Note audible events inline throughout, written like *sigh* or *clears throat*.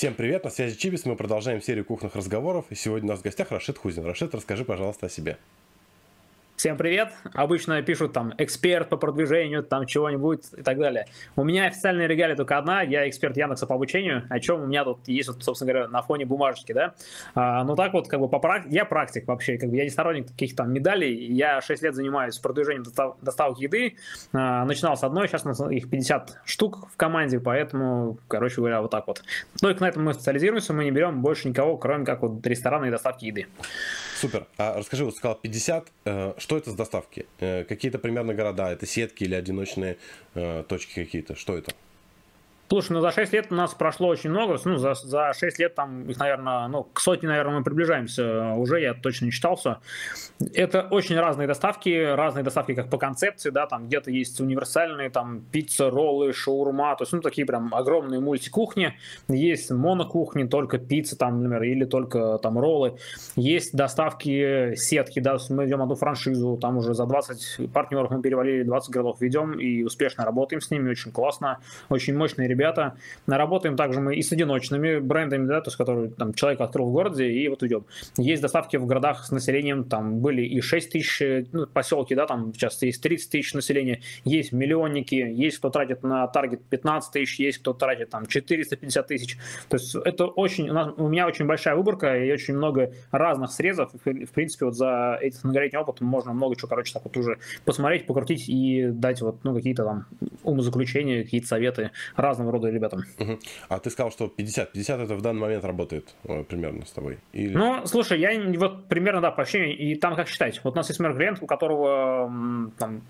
Всем привет, на связи Чибис, мы продолжаем серию кухонных разговоров, и сегодня у нас в гостях Рашид Хузин. Рашид, расскажи, пожалуйста, о себе. Всем привет! Обычно пишут там эксперт по продвижению, там чего-нибудь и так далее. У меня официальная регалия только одна, я эксперт Яндекса по обучению, о чем у меня тут есть, собственно говоря, на фоне бумажечки, да. А, ну так вот, как бы по прак... я практик вообще, как бы я не сторонник каких-то там медалей, я 6 лет занимаюсь продвижением достав... доставок еды, а, начинал с одной, сейчас у нас их 50 штук в команде, поэтому, короче говоря, вот так вот. Только на этом мы специализируемся, мы не берем больше никого, кроме как вот рестораны и доставки еды. Супер. А расскажи, вот сказал 50, э, что это с доставки? Э, какие-то примерно города? Это сетки или одиночные э, точки какие-то? Что это? Слушай, ну за 6 лет у нас прошло очень много, ну за, за 6 лет там их, наверное, ну к сотне, наверное, мы приближаемся уже, я точно не читался. Это очень разные доставки, разные доставки как по концепции, да, там где-то есть универсальные, там пицца, роллы, шаурма, то есть, ну такие прям огромные мультикухни, есть монокухни, только пицца там, например, или только там роллы, есть доставки сетки, да, мы ведем одну франшизу, там уже за 20 партнеров мы перевалили, 20 городов ведем и успешно работаем с ними, очень классно, очень мощные ребята, ребята. Работаем также мы и с одиночными брендами, да, то есть, которые там человек открыл в городе, и вот идем. Есть доставки в городах с населением, там были и 6 тысяч, ну, поселки, да, там сейчас есть 30 тысяч населения, есть миллионники, есть кто тратит на таргет 15 тысяч, есть кто тратит там 450 тысяч. То есть это очень, у, нас, у меня очень большая выборка и очень много разных срезов. В принципе, вот за этот многолетний опыт можно много чего, короче, так вот уже посмотреть, покрутить и дать вот, ну, какие-то там умозаключения, какие-то советы разного рода ребятам. Угу. А ты сказал, что 50. 50 это в данный момент работает э, примерно с тобой? Или... Ну, слушай, я вот примерно, да, по ощущению, и там как считать. Вот у нас есть, например, клиент, у которого там,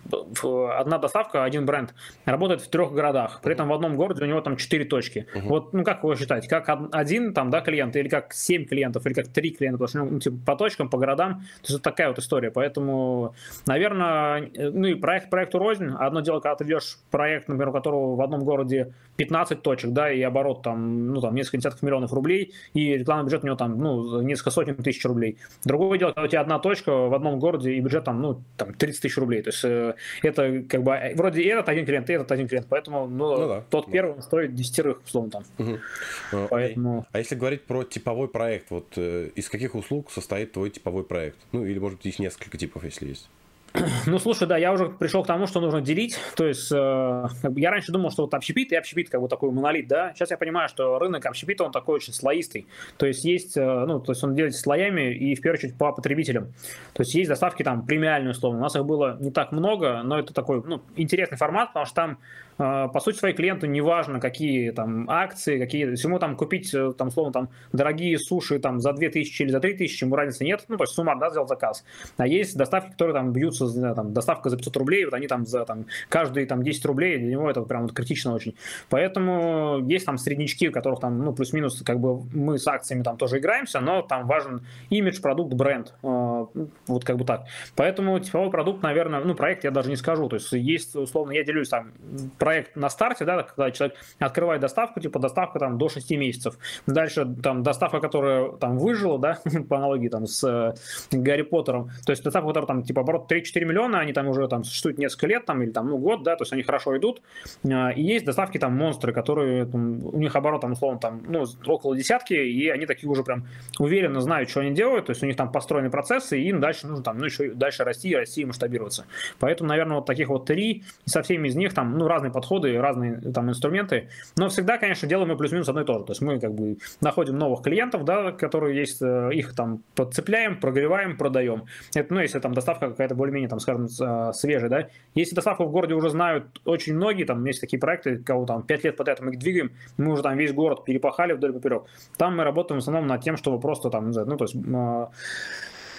одна доставка, один бренд, работает в трех городах. При этом в одном городе у него там четыре точки. Угу. Вот, ну, как его считать? Как один там, да, клиент, или как семь клиентов, или как три клиента, потому что, ну, типа, по точкам, по городам. То есть вот такая вот история. Поэтому, наверное, э, ну и проект проекту рознь. Одно дело, когда ты ведешь проект, например, у которого в одном городе 15 точек, да, и оборот там, ну, там, несколько десятков миллионов рублей, и рекламный бюджет у него там, ну, несколько сотен тысяч рублей. Другое дело, когда у тебя одна точка в одном городе, и бюджет там, ну, там, 30 тысяч рублей. То есть э, это как бы, э, вроде этот один клиент, и этот один клиент, поэтому, ну, ну да, тот да. первый стоит десятерых, условно, там. Угу. Поэтому... А если говорить про типовой проект, вот э, из каких услуг состоит твой типовой проект? Ну, или, может быть, их несколько типов, если есть. *clears throat* Ну, слушай, да, я уже пришел к тому, что нужно делить. То есть, э, как бы я раньше думал, что вот общепит и общепит как бы такой монолит, да. Сейчас я понимаю, что рынок общепита, он такой очень слоистый. То есть, есть, э, ну, то есть он делится слоями и, в первую очередь, по потребителям. То есть, есть доставки там премиальные, условно. У нас их было не так много, но это такой, ну, интересный формат, потому что там по сути своей клиенту неважно, какие там акции, какие, если ему там купить, э, там, словно там, дорогие суши там за 2000 или за 3000, ему разницы нет, ну, то есть суммар, да, сделал заказ. А есть доставки, которые там бьются, там, доставка за 500 рублей, вот они там за там, каждые там 10 рублей, для него это прям вот критично очень. Поэтому есть там среднячки, у которых там, ну, плюс-минус, как бы мы с акциями там тоже играемся, но там важен имидж, продукт, бренд, а, вот как бы так. Поэтому типовой продукт, наверное, ну, проект я даже не скажу, то есть есть, условно, я делюсь там, проект на старте, да, когда человек открывает доставку, типа доставка там до 6 месяцев. Дальше там доставка, которая там выжила, да, *laughs* по аналогии там с э, Гарри Поттером. То есть доставка, которая там типа оборот 3-4 миллиона, они там уже там существуют несколько лет там или там ну год, да, то есть они хорошо идут. А, и есть доставки там монстры, которые там, у них оборот там условно там ну около десятки, и они такие уже прям уверенно знают, что они делают, то есть у них там построены процессы, и им дальше нужно там ну еще дальше расти, расти и масштабироваться. Поэтому, наверное, вот таких вот три, и со всеми из них там ну разные подходы, разные там инструменты, но всегда, конечно, делаем мы плюс-минус одно и то же. То есть мы как бы находим новых клиентов, да, которые есть, э, их там подцепляем, прогреваем, продаем. Это, ну, если там доставка какая-то более-менее, там, скажем, э, свежая, да. Если доставку в городе уже знают очень многие, там есть такие проекты, кого там 5 лет подряд мы их двигаем, мы уже там весь город перепахали вдоль поперек. Там мы работаем в основном над тем, чтобы просто там, ну, то есть э, а,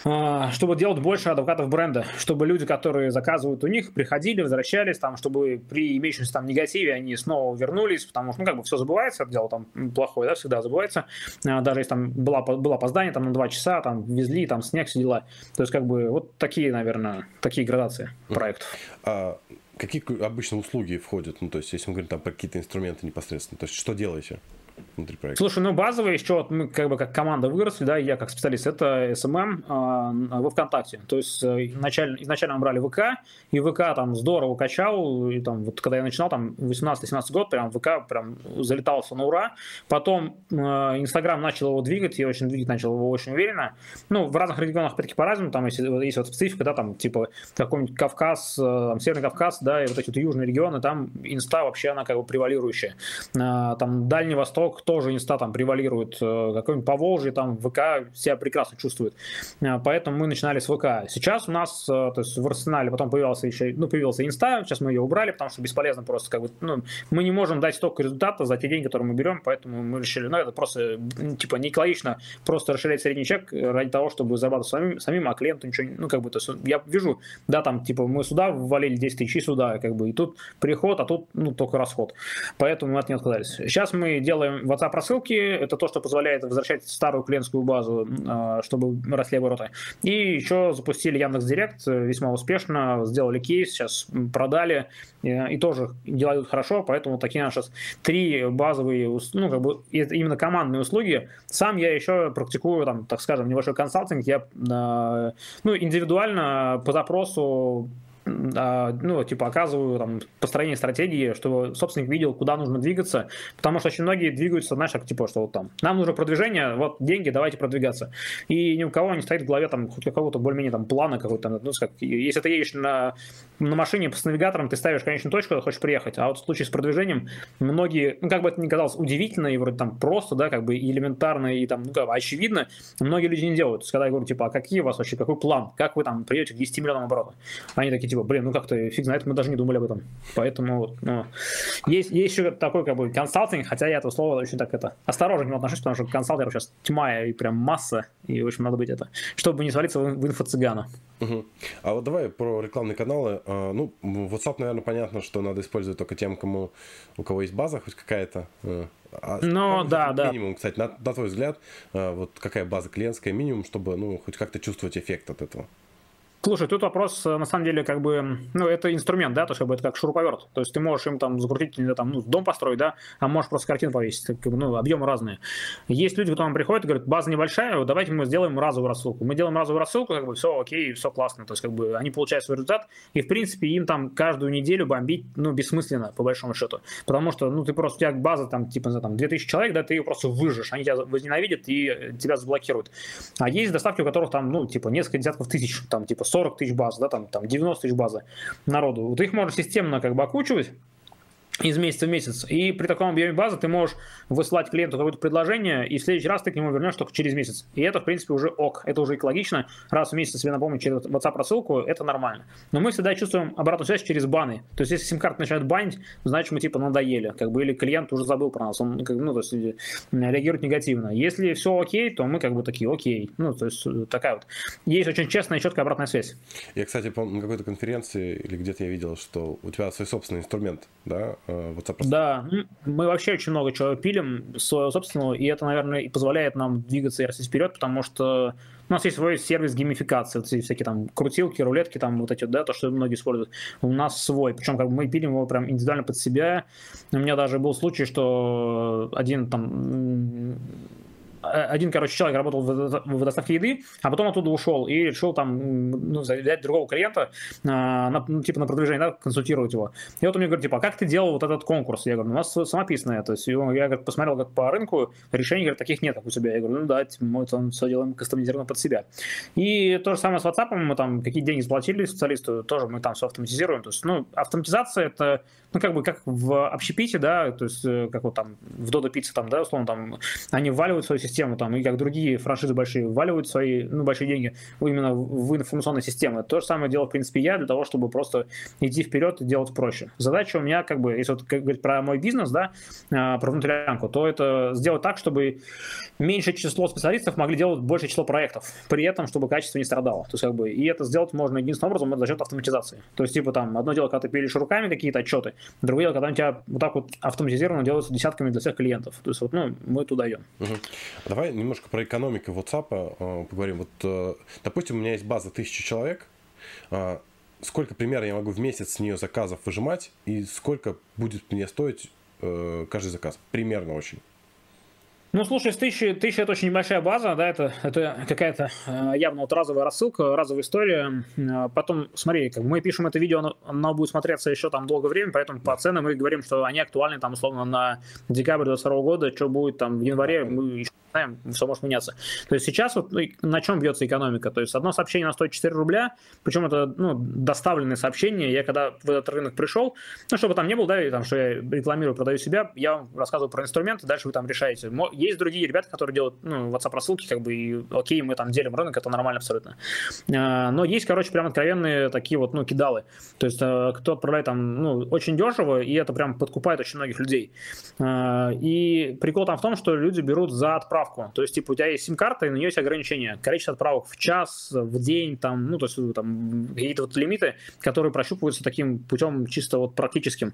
чтобы делать больше адвокатов бренда, чтобы люди, которые заказывают у них, приходили, возвращались, там, чтобы при имеющемся там негативе они снова вернулись, потому что, ну, как бы все забывается, это дело там плохое, да, всегда забывается, а, даже если там было, было опоздание там на два часа, там везли, там снег, все дела, то есть, как бы, вот такие, наверное, такие градации проектов. А какие обычно услуги входят, ну, то есть, если мы говорим там про какие-то инструменты непосредственно, то есть, что делаете? Внутри проекта? Слушай, ну базовые еще вот мы как бы как команда выросли, да, я как специалист, это SMM э, во ВКонтакте. То есть э, изначально, изначально мы брали ВК, и ВК там здорово качал, и там вот когда я начинал, там 18-17 год, прям ВК прям залетался на ура. Потом э, Инстаграм начал его двигать, я очень двигать начал его очень уверенно. Ну, в разных регионах, опять-таки, по-разному, там есть, есть вот специфика, да, там типа какой-нибудь Кавказ, э, Северный Кавказ, да, и вот эти вот южные регионы, там инста вообще она как бы превалирующая. Э, там Дальний Восток тоже инста там превалирует, э, какой-нибудь Поволжье, там ВК себя прекрасно чувствует. Э, поэтому мы начинали с ВК. Сейчас у нас, э, то есть в арсенале потом появился еще, ну, появился инста, сейчас мы ее убрали, потому что бесполезно просто как бы, ну, мы не можем дать столько результата за те деньги, которые мы берем, поэтому мы решили, ну, это просто, типа, не экологично просто расширять средний чек ради того, чтобы зарабатывать самим, самим а клиенту ничего, ну, как бы, то есть я вижу, да, там, типа, мы сюда ввалили 10 тысяч, сюда, как бы, и тут приход, а тут, ну, только расход. Поэтому мы от нее отказались. Сейчас мы делаем WhatsApp рассылки, это то, что позволяет возвращать старую клиентскую базу, а, чтобы росли обороты. И еще запустили Яндекс Директ весьма успешно, сделали кейс, сейчас продали, и тоже делают хорошо, поэтому такие наши три базовые, ну, как бы, именно командные услуги. Сам я еще практикую, там, так скажем, небольшой консалтинг, я, а, ну, индивидуально по запросу ну, типа, оказываю там построение стратегии, чтобы собственник видел, куда нужно двигаться, потому что очень многие двигаются, знаешь, как типа, что вот там, нам нужно продвижение, вот деньги, давайте продвигаться. И ни у кого не стоит в голове там хоть какого-то более-менее там плана какой-то, ну, как, если ты едешь на, на машине с навигатором, ты ставишь конечную точку, куда хочешь приехать, а вот в случае с продвижением многие, ну, как бы это ни казалось удивительно и вроде там просто, да, как бы элементарно и там, ну, как бы очевидно, многие люди не делают. То есть, когда я говорю, типа, а какие у вас вообще, какой план, как вы там придете к 10 миллионам оборотов? Они такие, типа, блин, ну как-то фиг знает, мы даже не думали об этом. Поэтому ну, есть, есть еще такой как бы консалтинг, хотя я это слово очень так это осторожно к нему отношусь, потому что консалтеров сейчас тьма и прям масса, и очень надо быть это, чтобы не свалиться в, в инфо-цыгана. Угу. А вот давай про рекламные каналы. А, ну, WhatsApp, наверное, понятно, что надо использовать только тем, кому, у кого есть база хоть какая-то. Э, а ну, да, да. Минимум, кстати, на, на твой взгляд, э, вот какая база клиентская минимум, чтобы, ну, хоть как-то чувствовать эффект от этого? Слушай, тут вопрос, э, на самом деле, как бы, ну, это инструмент, да, то есть, как бы, это как шуруповерт. То есть, ты можешь им там закрутить, там, ну, дом построить, да, а можешь просто картину повесить, как ну, объемы разные. Есть люди, нам приходят и говорят, база небольшая, давайте мы сделаем разовую рассылку. Мы делаем разовую рассылку, как бы, все окей, все классно, то есть, как бы, они получают свой результат, и, в принципе, им там каждую неделю бомбить, ну, бессмысленно, по большому счету. Потому что, ну, ты просто, у тебя база, там, типа, знаю, там, 2000 человек, да, ты ее просто выжжешь, они тебя возненавидят и тебя заблокируют. А есть доставки, у которых там, ну, типа, несколько десятков тысяч, там, типа, 40 тысяч баз, да, там, там 90 тысяч базы народу. Вот их можно системно как бы окучивать, из месяца в месяц. И при таком объеме базы ты можешь высылать клиенту какое-то предложение, и в следующий раз ты к нему вернешь только через месяц. И это, в принципе, уже ок. Это уже экологично. Раз в месяц себе напомнить через WhatsApp рассылку, это нормально. Но мы всегда чувствуем обратную связь через баны. То есть, если сим-карты начинают банить, значит, мы типа надоели. Как бы, или клиент уже забыл про нас. Он, ну, то есть, реагирует негативно. Если все окей, то мы как бы такие окей. Ну, то есть, такая вот. Есть очень честная и четкая обратная связь. Я, кстати, помню, на какой-то конференции или где-то я видел, что у тебя свой собственный инструмент, да, Э, WhatsApp. Да, мы вообще очень много чего пилим своего собственного, и это, наверное, и позволяет нам двигаться и расти вперед, потому что у нас есть свой сервис геймификации, вот эти всякие там крутилки, рулетки, там вот эти, да, то, что многие используют. У нас свой, причем как бы мы пилим его прям индивидуально под себя. У меня даже был случай, что один там один, короче, человек работал в доставке еды, а потом оттуда ушел и решил там ну, взять другого клиента, а, на, ну, типа на продвижение, да, консультировать его. И вот он мне говорит, типа, а как ты делал вот этот конкурс? Я говорю, у нас самописное. То есть я говорит, посмотрел как по рынку, решений, говорит, таких нет, как у тебя. Я говорю, ну да, типа, мы там все делаем кастомизированно под себя. И то же самое с WhatsApp, мы там какие деньги заплатили специалисту, тоже мы там все автоматизируем. То есть, ну, автоматизация это ну, как бы, как в общепите, да, то есть, э, как вот там в Dodo Pizza, там, да, условно, там, они вваливают свою систему, там, и как другие франшизы большие вваливают свои, ну, большие деньги именно в информационные системы. То же самое делал, в принципе, я для того, чтобы просто идти вперед и делать проще. Задача у меня, как бы, если вот как говорить про мой бизнес, да, а, про внутрянку, то это сделать так, чтобы меньшее число специалистов могли делать большее число проектов, при этом, чтобы качество не страдало. То есть, как бы, и это сделать можно единственным образом, это за счет автоматизации. То есть, типа, там, одно дело, когда ты пилишь руками какие-то отчеты, Другое дело, когда у тебя вот так вот автоматизированно делается десятками для всех клиентов. То есть вот, ну, мы туда идем. Угу. Давай немножко про экономику WhatsApp э, поговорим. Вот, э, допустим, у меня есть база тысячи человек. Э, сколько примерно я могу в месяц с нее заказов выжимать и сколько будет мне стоить э, каждый заказ? Примерно очень. Ну, слушай, с тысячи, тысяча это очень небольшая база, да, это, это какая-то э, явно вот разовая рассылка, разовая история. Э, потом, смотри, как мы пишем это видео, оно, оно будет смотреться еще там долгое время, поэтому по ценам мы говорим, что они актуальны там условно на декабрь 2022 года, что будет там в январе, мы еще знаем, все может меняться. То есть сейчас вот ну, на чем бьется экономика? То есть одно сообщение на стоит 4 рубля, причем это ну, доставленное сообщение. Я когда в этот рынок пришел, ну, чтобы там не было, да, и, там, что я рекламирую, продаю себя, я вам рассказываю про инструменты, дальше вы там решаете есть другие ребята, которые делают ну, WhatsApp рассылки, как бы, и окей, мы там делим рынок, это нормально абсолютно. А, но есть, короче, прям откровенные такие вот, ну, кидалы. То есть, э, кто отправляет там, ну, очень дешево, и это прям подкупает очень многих людей. А, и прикол там в том, что люди берут за отправку. То есть, типа, у тебя есть сим-карта, и на нее есть ограничения. Количество отправок в час, в день, там, ну, то есть, там, какие-то вот лимиты, которые прощупываются таким путем чисто вот практическим.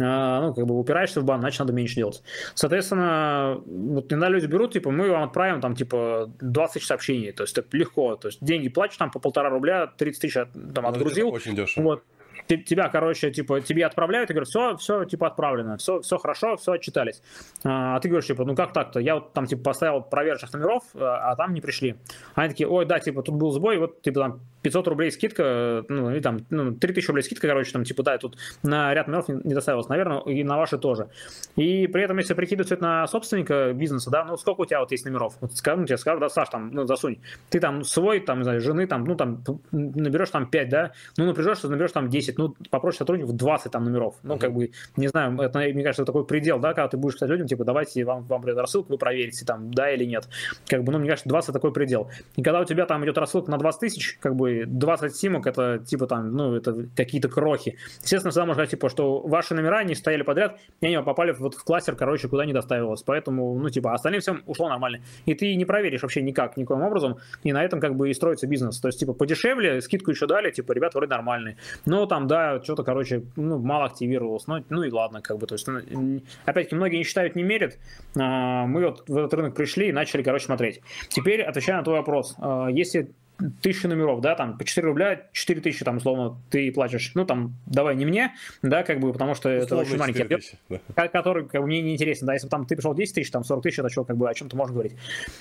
А, ну, как бы упираешься в бан, значит, надо меньше делать. Соответственно, вот иногда люди берут, типа, мы вам отправим там, типа, 20 тысяч сообщений, то есть это легко, то есть деньги платишь там по полтора рубля, 30 тысяч там ну, отгрузил. Очень дешево. Вот, тебя, короче, типа, тебе отправляют, и говорят, все, все, типа, отправлено, все, все хорошо, все отчитались. А, а ты говоришь, типа, ну как так-то? Я вот там, типа, поставил проверочных номеров, а, а там не пришли. Они такие, ой, да, типа, тут был сбой, вот, типа, там 500 рублей скидка, ну, и там, ну, 3000 рублей скидка, короче, там, типа, да, тут на ряд номеров не доставилось, наверное, и на ваши тоже. И при этом, если прикидывать это на собственника бизнеса, да, ну, сколько у тебя вот есть номеров? Вот скажу, ну, тебе скажу, да, Саш, там, ну, засунь. Ты там свой, там, не знаю, жены, там, ну, там, наберешь там 5, да, ну, напряжешь, наберешь там 10, ну, попроще сотрудников 20 там номеров. Ну, как бы, не знаю, это, мне кажется, такой предел, да, когда ты будешь сказать людям, типа, давайте вам, вам придет рассылку, вы проверите, там, да или нет. Как бы, ну, мне кажется, 20 такой предел. И когда у тебя там идет рассылка на 20 тысяч, как бы, 20 сим снимок, это типа там, ну, это какие-то крохи. Естественно, всегда можно сказать, типа, что ваши номера не стояли подряд, и они попали вот в кластер, короче, куда не доставилось. Поэтому, ну, типа, остальным всем ушло нормально. И ты не проверишь вообще никак, никаким образом, и на этом как бы и строится бизнес. То есть, типа, подешевле, скидку еще дали, типа, ребят вроде нормальные. Но там, да, что-то, короче, ну, мало активировалось. Ну, ну и ладно, как бы, то есть, ну, опять-таки, многие не считают, не мерят. А, мы вот в этот рынок пришли и начали, короче, смотреть. Теперь, отвечая на твой вопрос, а, если тысячи номеров, да, там, по 4 рубля, 4 тысячи, там, условно, ты платишь, ну, там, давай не мне, да, как бы, потому что условно это очень маленький объем, да. который, как бы, мне не интересен, да, если бы там ты пришел 10 тысяч, там, 40 тысяч, это что, как бы, о чем-то можно говорить.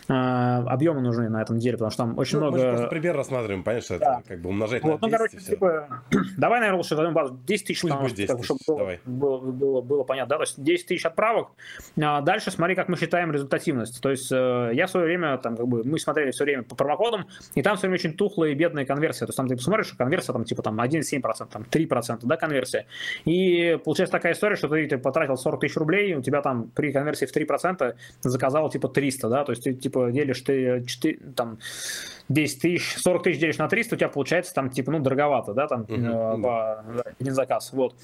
А, объемы нужны на этом деле, потому что там очень ну, много... Мы просто пример рассматриваем, понятно, что да. это, как бы, умножать вот, на 10 Ну, короче, типа, *clears throat* давай, наверное, лучше возьмем базу 10 тысяч, Пусть будет 10 как, чтобы было, было, было, было понятно, да, то есть 10 тысяч отправок, а дальше смотри, как мы считаем результативность, то есть э, я в свое время, там, как бы, мы смотрели все время по промокодам, и там все время очень тухлые бедная конверсия. То есть там ты посмотришь, конверсия там типа там 1,7%, там 3%, да, конверсия. И получается такая история, что ты, ты потратил 40 тысяч рублей, у тебя там при конверсии в 3% заказал типа 300, да, то есть ты типа делишь ты 4, там 10 тысяч, 40 тысяч делишь на 300, у тебя получается там типа, ну, дороговато, да, там uh-huh. э, по, один заказ, вот.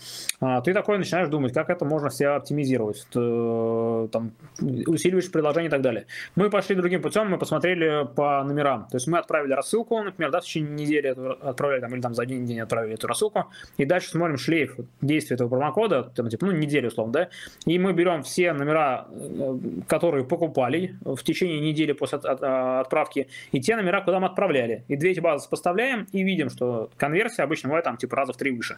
А, ты такой начинаешь думать, как это можно себя оптимизировать, ты, э, там, усиливаешь предложение и так далее. Мы пошли другим путем, мы посмотрели по номерам, то есть мы отправили рассылку, например, да, в течение недели отправляли, там, или там за один день отправили эту рассылку, и дальше смотрим шлейф действия этого промокода, там, типа, ну, неделю, условно, да, и мы берем все номера, э, которые покупали в течение недели после от, от, отправки, и те номера, куда мы отправляли. И две эти базы сопоставляем и видим, что конверсия обычно бывает там типа раза в три выше.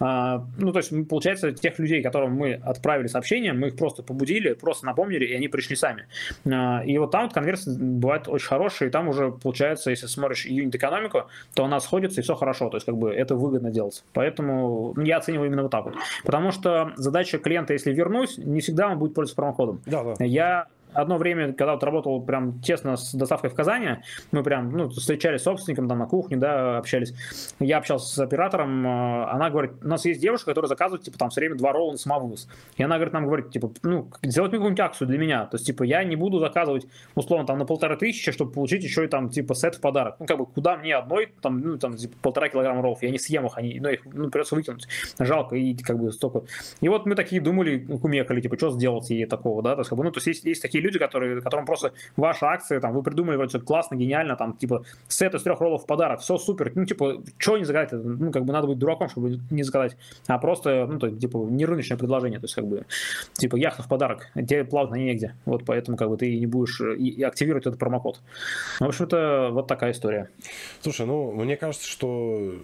А, ну, то есть, получается, тех людей, которым мы отправили сообщение, мы их просто побудили, просто напомнили, и они пришли сами. А, и вот там вот конверсия бывает очень хорошая, и там уже получается, если смотришь юнит-экономику, то она сходится, и все хорошо. То есть, как бы это выгодно делать. Поэтому я оцениваю именно вот так вот. Потому что задача клиента, если вернусь, не всегда он будет пользоваться промокодом. Да, да. Я одно время, когда вот работал прям тесно с доставкой в Казани, мы прям ну, встречались с собственником там на кухне, да, общались. Я общался с оператором, э, она говорит, у нас есть девушка, которая заказывает, типа, там все время два ролла на самовывоз. И она говорит, нам говорит, типа, ну, сделать мне какую-нибудь акцию для меня. То есть, типа, я не буду заказывать, условно, там на полторы тысячи, чтобы получить еще и там, типа, сет в подарок. Ну, как бы, куда мне одной, там, ну, там, типа, полтора килограмма роллов, я не съем их, они, ну, их ну, придется выкинуть. Жалко, и как бы столько. И вот мы такие думали, кумекали, типа, что сделать ей такого, да, то есть, как бы, ну, то есть, есть, есть такие люди, которые, которым просто ваша акция, там, вы придумали вроде классно, гениально, там, типа, сет из трех роллов в подарок, все супер, ну, типа, что не заказать, ну, как бы надо быть дураком, чтобы не заказать, а просто, ну, то, типа, не рыночное предложение, то есть, как бы, типа, яхта в подарок, тебе плавать на негде, вот, поэтому, как бы, ты не будешь и, и активировать этот промокод. Ну, в общем-то, вот такая история. Слушай, ну, мне кажется, что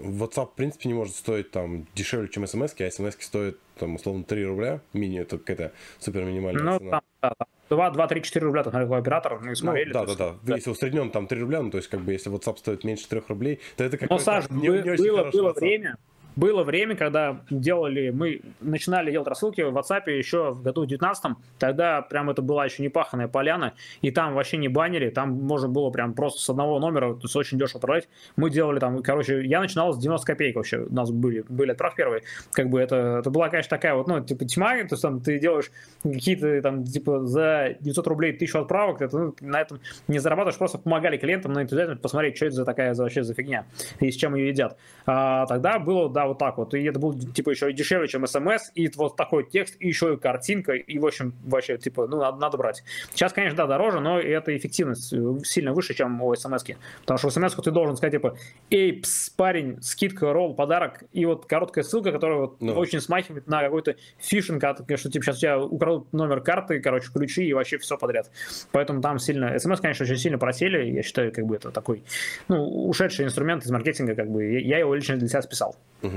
WhatsApp, в принципе, не может стоить, там, дешевле, чем смс, а смс стоят, там, условно, 3 рубля, мини, это какая-то супер минимальная ну, цена. Там, да, 2, 2, 3, 4 рубля, там, какой оператор, мы смотрели. Ну, да, да, да, да. Если усреднен там 3 рубля, ну, то есть, как бы, если WhatsApp стоит меньше 3 рублей, то это как Но, Саш, не, не было, было время, было время, когда делали, мы начинали делать рассылки в WhatsApp еще в году 19 тогда прям это была еще не паханая поляна, и там вообще не банили, там можно было прям просто с одного номера, то есть очень дешево отправлять. Мы делали там, короче, я начинал с 90 копеек вообще, у нас были, были отправки первые, как бы это, это была, конечно, такая вот, ну, типа тьма, то есть там ты делаешь какие-то там, типа, за 900 рублей тысячу отправок, это, ну, на этом не зарабатываешь, просто помогали клиентам на энтузиазме посмотреть, что это за такая за, вообще за фигня, и с чем ее едят. А, тогда было, да, вот так вот. И это было, типа, еще и дешевле, чем смс, и вот такой текст, и еще и картинка, и, в общем, вообще, типа, ну, надо, надо брать. Сейчас, конечно, да, дороже, но эта эффективность э, сильно выше, чем у смс -ки. Потому что в смс ты должен сказать, типа, эй, пс, парень, скидка, ролл, подарок, и вот короткая ссылка, которая вот ну. очень смахивает на какой-то фишинг, что, типа, сейчас у тебя украдут номер карты, короче, ключи и вообще все подряд. Поэтому там сильно, смс, конечно, очень сильно просели, я считаю, как бы это такой, ну, ушедший инструмент из маркетинга, как бы, я его лично для себя списал. Угу.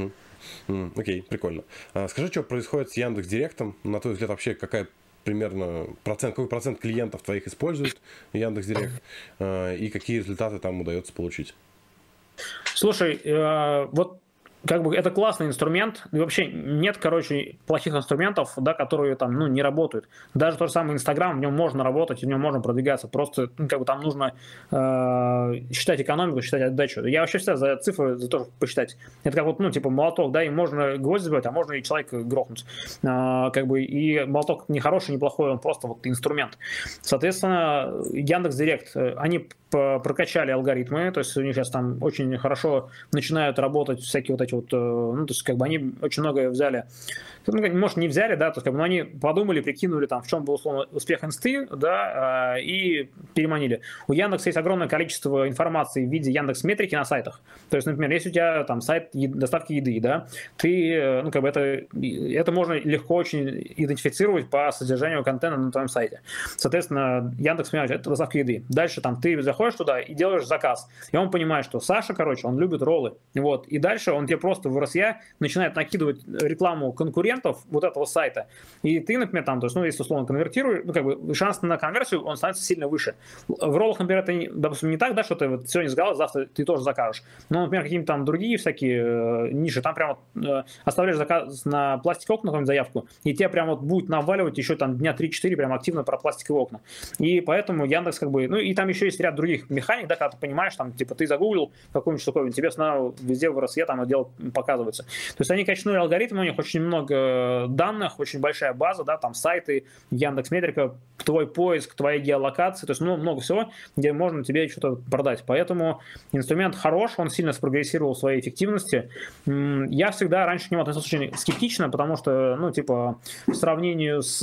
Mm, окей, прикольно. А, скажи, что происходит с Яндекс Директом? На твой взгляд, вообще какая примерно процент, какой процент клиентов твоих использует Яндекс Директ а, и какие результаты там удается получить? Слушай, э, вот как бы это классный инструмент, и вообще нет, короче, плохих инструментов, да, которые там, ну, не работают. Даже тот же самый Инстаграм, в нем можно работать, в нем можно продвигаться, просто, ну, как бы там нужно э, считать экономику, считать отдачу. Я вообще всегда за цифры за то, посчитать. Это как вот, ну, типа молоток, да, и можно гвоздь забивать, а можно и человека грохнуть. Э, как бы, и молоток не хороший, не плохой, он просто вот инструмент. Соответственно, Яндекс Директ, э, они прокачали алгоритмы, то есть у них сейчас там очень хорошо начинают работать всякие вот эти вот, э, ну, то есть как бы они очень многое взяли ну, может, не взяли, да, то есть, как бы, ну, они подумали, прикинули, там, в чем был, условно, успех инсты, да, а, и переманили. У Яндекса есть огромное количество информации в виде Яндекс метрики на сайтах. То есть, например, если у тебя там сайт доставки еды, да, ты, э, ну, как бы это, это можно легко очень идентифицировать по содержанию контента на твоем сайте. Соответственно, Яндекс это доставка еды. Дальше там ты заходишь туда и делаешь заказ. И он понимает, что Саша, короче, он любит роллы. Вот. И дальше он тебе просто в РСЯ начинает накидывать рекламу конкурентов, вот этого сайта, и ты, например, там, то есть, ну, если условно конвертируешь, ну, как бы шанс на конверсию, он становится сильно выше. В роллах, например, это, допустим, не так, да, что ты вот сегодня заказал, завтра ты тоже закажешь. Но, например, какие-то там другие всякие э, ниши, там прямо э, оставляешь заказ на пластиковые окна, какую-нибудь заявку, и тебе прям вот будет наваливать еще там дня 3-4 прям активно про пластиковые окна. И поэтому Яндекс как бы, ну, и там еще есть ряд других механик, да, когда ты понимаешь, там, типа, ты загуглил какую-нибудь штуковину, тебе снова везде в РСЕ там отдел показывается. То есть они качнули алгоритмы, у них очень много данных, очень большая база, да, там сайты, Яндекс Метрика, твой поиск, твоя геолокация, то есть ну, много всего, где можно тебе что-то продать. Поэтому инструмент хорош, он сильно спрогрессировал в своей эффективности. Я всегда раньше к нему относился очень скептично, потому что, ну, типа, в сравнении с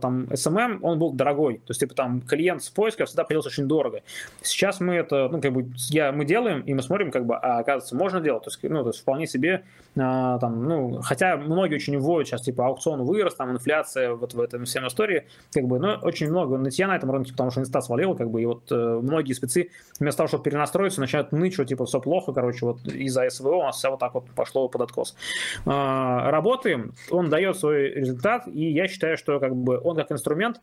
там SMM он был дорогой. То есть, типа, там клиент с поиска всегда появился очень дорого. Сейчас мы это, ну, как бы, я, мы делаем, и мы смотрим, как бы, а оказывается, можно делать. То есть, ну, то есть вполне себе, а, там, ну, хотя многие очень вводят сейчас, типа, аукцион вырос, там, инфляция вот в этом всем истории, как бы, но очень много нытья на этом рынке, потому что инста свалила, как бы, и вот э, многие спецы вместо того, чтобы перенастроиться, начинают ныть, что, типа, все плохо, короче, вот из-за СВО у нас все вот так вот пошло под откос. А, работаем, он дает свой результат, и я считаю, что, как бы, он как инструмент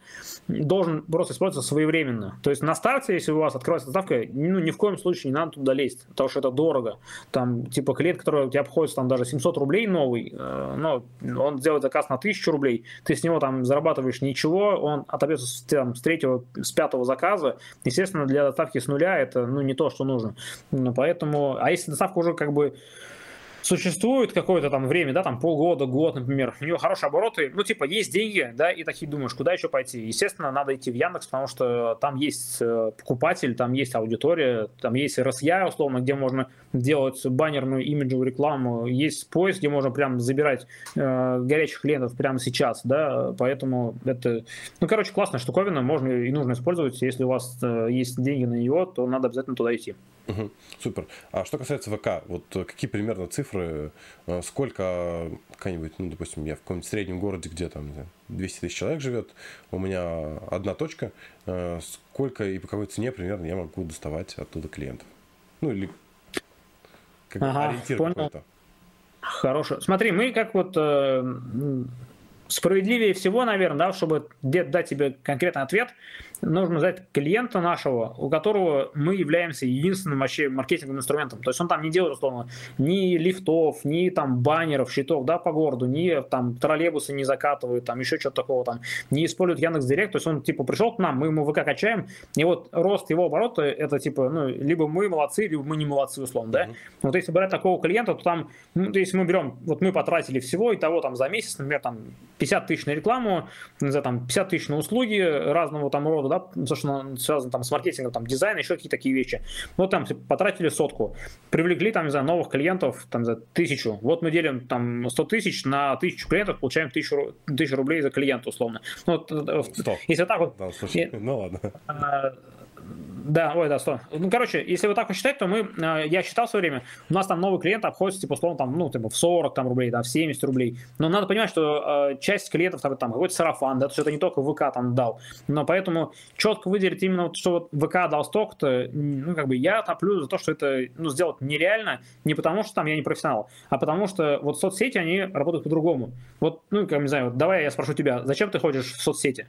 должен просто использоваться своевременно. То есть на старте, если у вас открывается доставка, ну, ни в коем случае не надо туда лезть, потому что это дорого. Там, типа, клиент, который у тебя обходится там даже 700 рублей новый, э, но он сделает заказ на 1000 рублей, ты с него там зарабатываешь ничего, он отобьется с, там, с третьего, с пятого заказа, естественно, для доставки с нуля это ну, не то, что нужно. Ну, поэтому, а если доставка уже как бы существует какое-то там время, да, там полгода, год, например, у него хорошие обороты, ну, типа, есть деньги, да, и такие думаешь, куда еще пойти? Естественно, надо идти в Яндекс, потому что там есть э, покупатель, там есть аудитория, там есть RSA, условно, где можно делать баннерную имиджевую рекламу, есть поиск, где можно прям забирать э, горячих клиентов прямо сейчас, да, поэтому это, ну, короче, классная штуковина, можно и нужно использовать, если у вас э, есть деньги на нее, то надо обязательно туда идти. Угу, супер. А что касается ВК, вот э, какие примерно цифры, э, сколько какая-нибудь, ну, допустим, я в каком-нибудь среднем городе, где там, не знаю, 200 тысяч человек живет, у меня одна точка, э, сколько и по какой цене примерно я могу доставать оттуда клиентов? Ну, или как ага, ориентир какой-то. Хорошо. Смотри, мы как вот справедливее всего, наверное, да, чтобы дать тебе конкретный ответ, нужно взять клиента нашего, у которого мы являемся единственным вообще маркетинговым инструментом. То есть он там не делает, условно, ни лифтов, ни там баннеров, щитов, да, по городу, ни там троллейбусы не закатывает, там еще что-то такого там, не использует Яндекс Директ. То есть он типа пришел к нам, мы ему ВК качаем, и вот рост его оборота, это типа, ну, либо мы молодцы, либо мы не молодцы, условно, да. Mm-hmm. Вот если брать такого клиента, то там, ну, если мы берем, вот мы потратили всего и того там за месяц, например, там 50 тысяч на рекламу, за там 50 тысяч на услуги разного там рода, да, потому что связано там с маркетингом, там дизайн, еще какие-то такие вещи. Вот там потратили сотку, привлекли там, за новых клиентов там за тысячу. Вот мы делим там 100 тысяч на тысячу клиентов, получаем тысячу, тысячу рублей за клиента условно. Ну, вот, 100. Если так вот... Да, слушай, ну ладно. Да, ой, да, 100. Ну, короче, если вот так посчитать, то мы, а, я считал в свое время, у нас там новый клиент обходится, типа, условно, там, ну, типа, в 40 там, рублей, там, в 70 рублей. Но надо понимать, что э, часть клиентов, там, там какой-то сарафан, да, то есть это не только ВК там дал. Но поэтому четко выделить именно, вот, что вот ВК дал столько-то, ну, как бы я топлю за то, что это, ну, сделать нереально, не потому что там я не профессионал, а потому что вот соцсети, они работают по-другому. Вот, ну, как, не знаю, вот, давай я спрошу тебя, зачем ты ходишь в соцсети?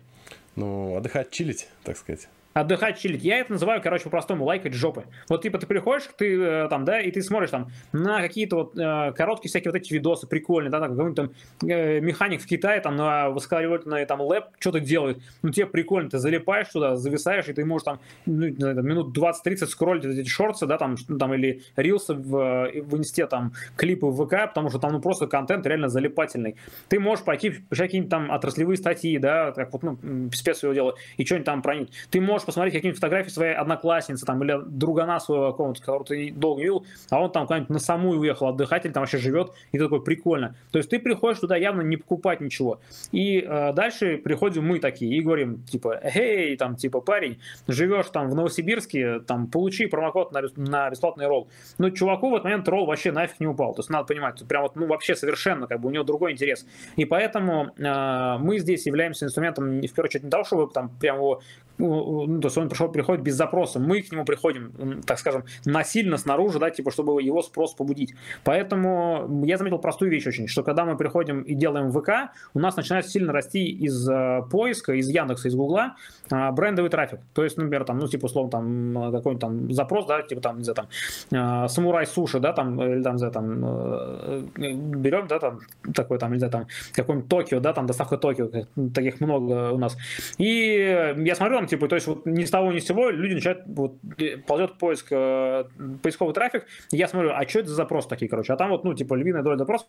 Ну, отдыхать, чилить, так сказать отдыхать, чилить. Я это называю, короче, по-простому лайкать жопы. Вот типа ты приходишь, ты э, там, да, и ты смотришь там на какие-то вот э, короткие всякие вот эти видосы прикольные, да, там какой-нибудь там э, механик в Китае там на высоковольтной там лэп что-то делает, ну тебе прикольно, ты залипаешь туда, зависаешь, и ты можешь там, ну, минут 20-30 скроллить эти шорты, да, там, там или рилсы в, в инсте, там, клипы в ВК, потому что там ну просто контент реально залипательный. Ты можешь пойти какие-нибудь там отраслевые статьи, да, как вот, ну, спец его дело, и что-нибудь там проникнуть. Ты можешь посмотреть какие-нибудь фотографии своей одноклассницы там, или другана своего какого-то, которого ты долго видел, а он там куда-нибудь на самую уехал отдыхать, или там вообще живет, и ты такой, прикольно. То есть ты приходишь туда явно не покупать ничего. И э, дальше приходим мы такие и говорим, типа, эй, там, типа, парень, живешь там в Новосибирске, там, получи промокод на, на бесплатный ролл. Ну, чуваку в этот момент ролл вообще нафиг не упал. То есть надо понимать, прям вот, ну, вообще совершенно, как бы, у него другой интерес. И поэтому э, мы здесь являемся инструментом, в первую очередь, не того, чтобы там прям его ну, то есть он пришел, приходит без запроса, мы к нему приходим, так скажем, насильно снаружи, да, типа, чтобы его спрос побудить. Поэтому я заметил простую вещь очень, что когда мы приходим и делаем ВК, у нас начинает сильно расти из э, поиска, из Яндекса, из Гугла э, брендовый трафик. То есть, например, там, ну, типа, условно, там, какой-нибудь там запрос, да, типа, там, не знаю, там, э, самурай суши, да, там, или там, не знаю, там, э, берем, да, там, такой, там, не знаю, там, какой-нибудь Токио, да, там, доставка Токио, таких много у нас. И я смотрю, там, типа, то есть вот ни с того ни с сего люди начинают, вот, ползет поиск, э, поисковый трафик, я смотрю, а что это за запрос такие, короче, а там вот, ну, типа, львиная доля запросов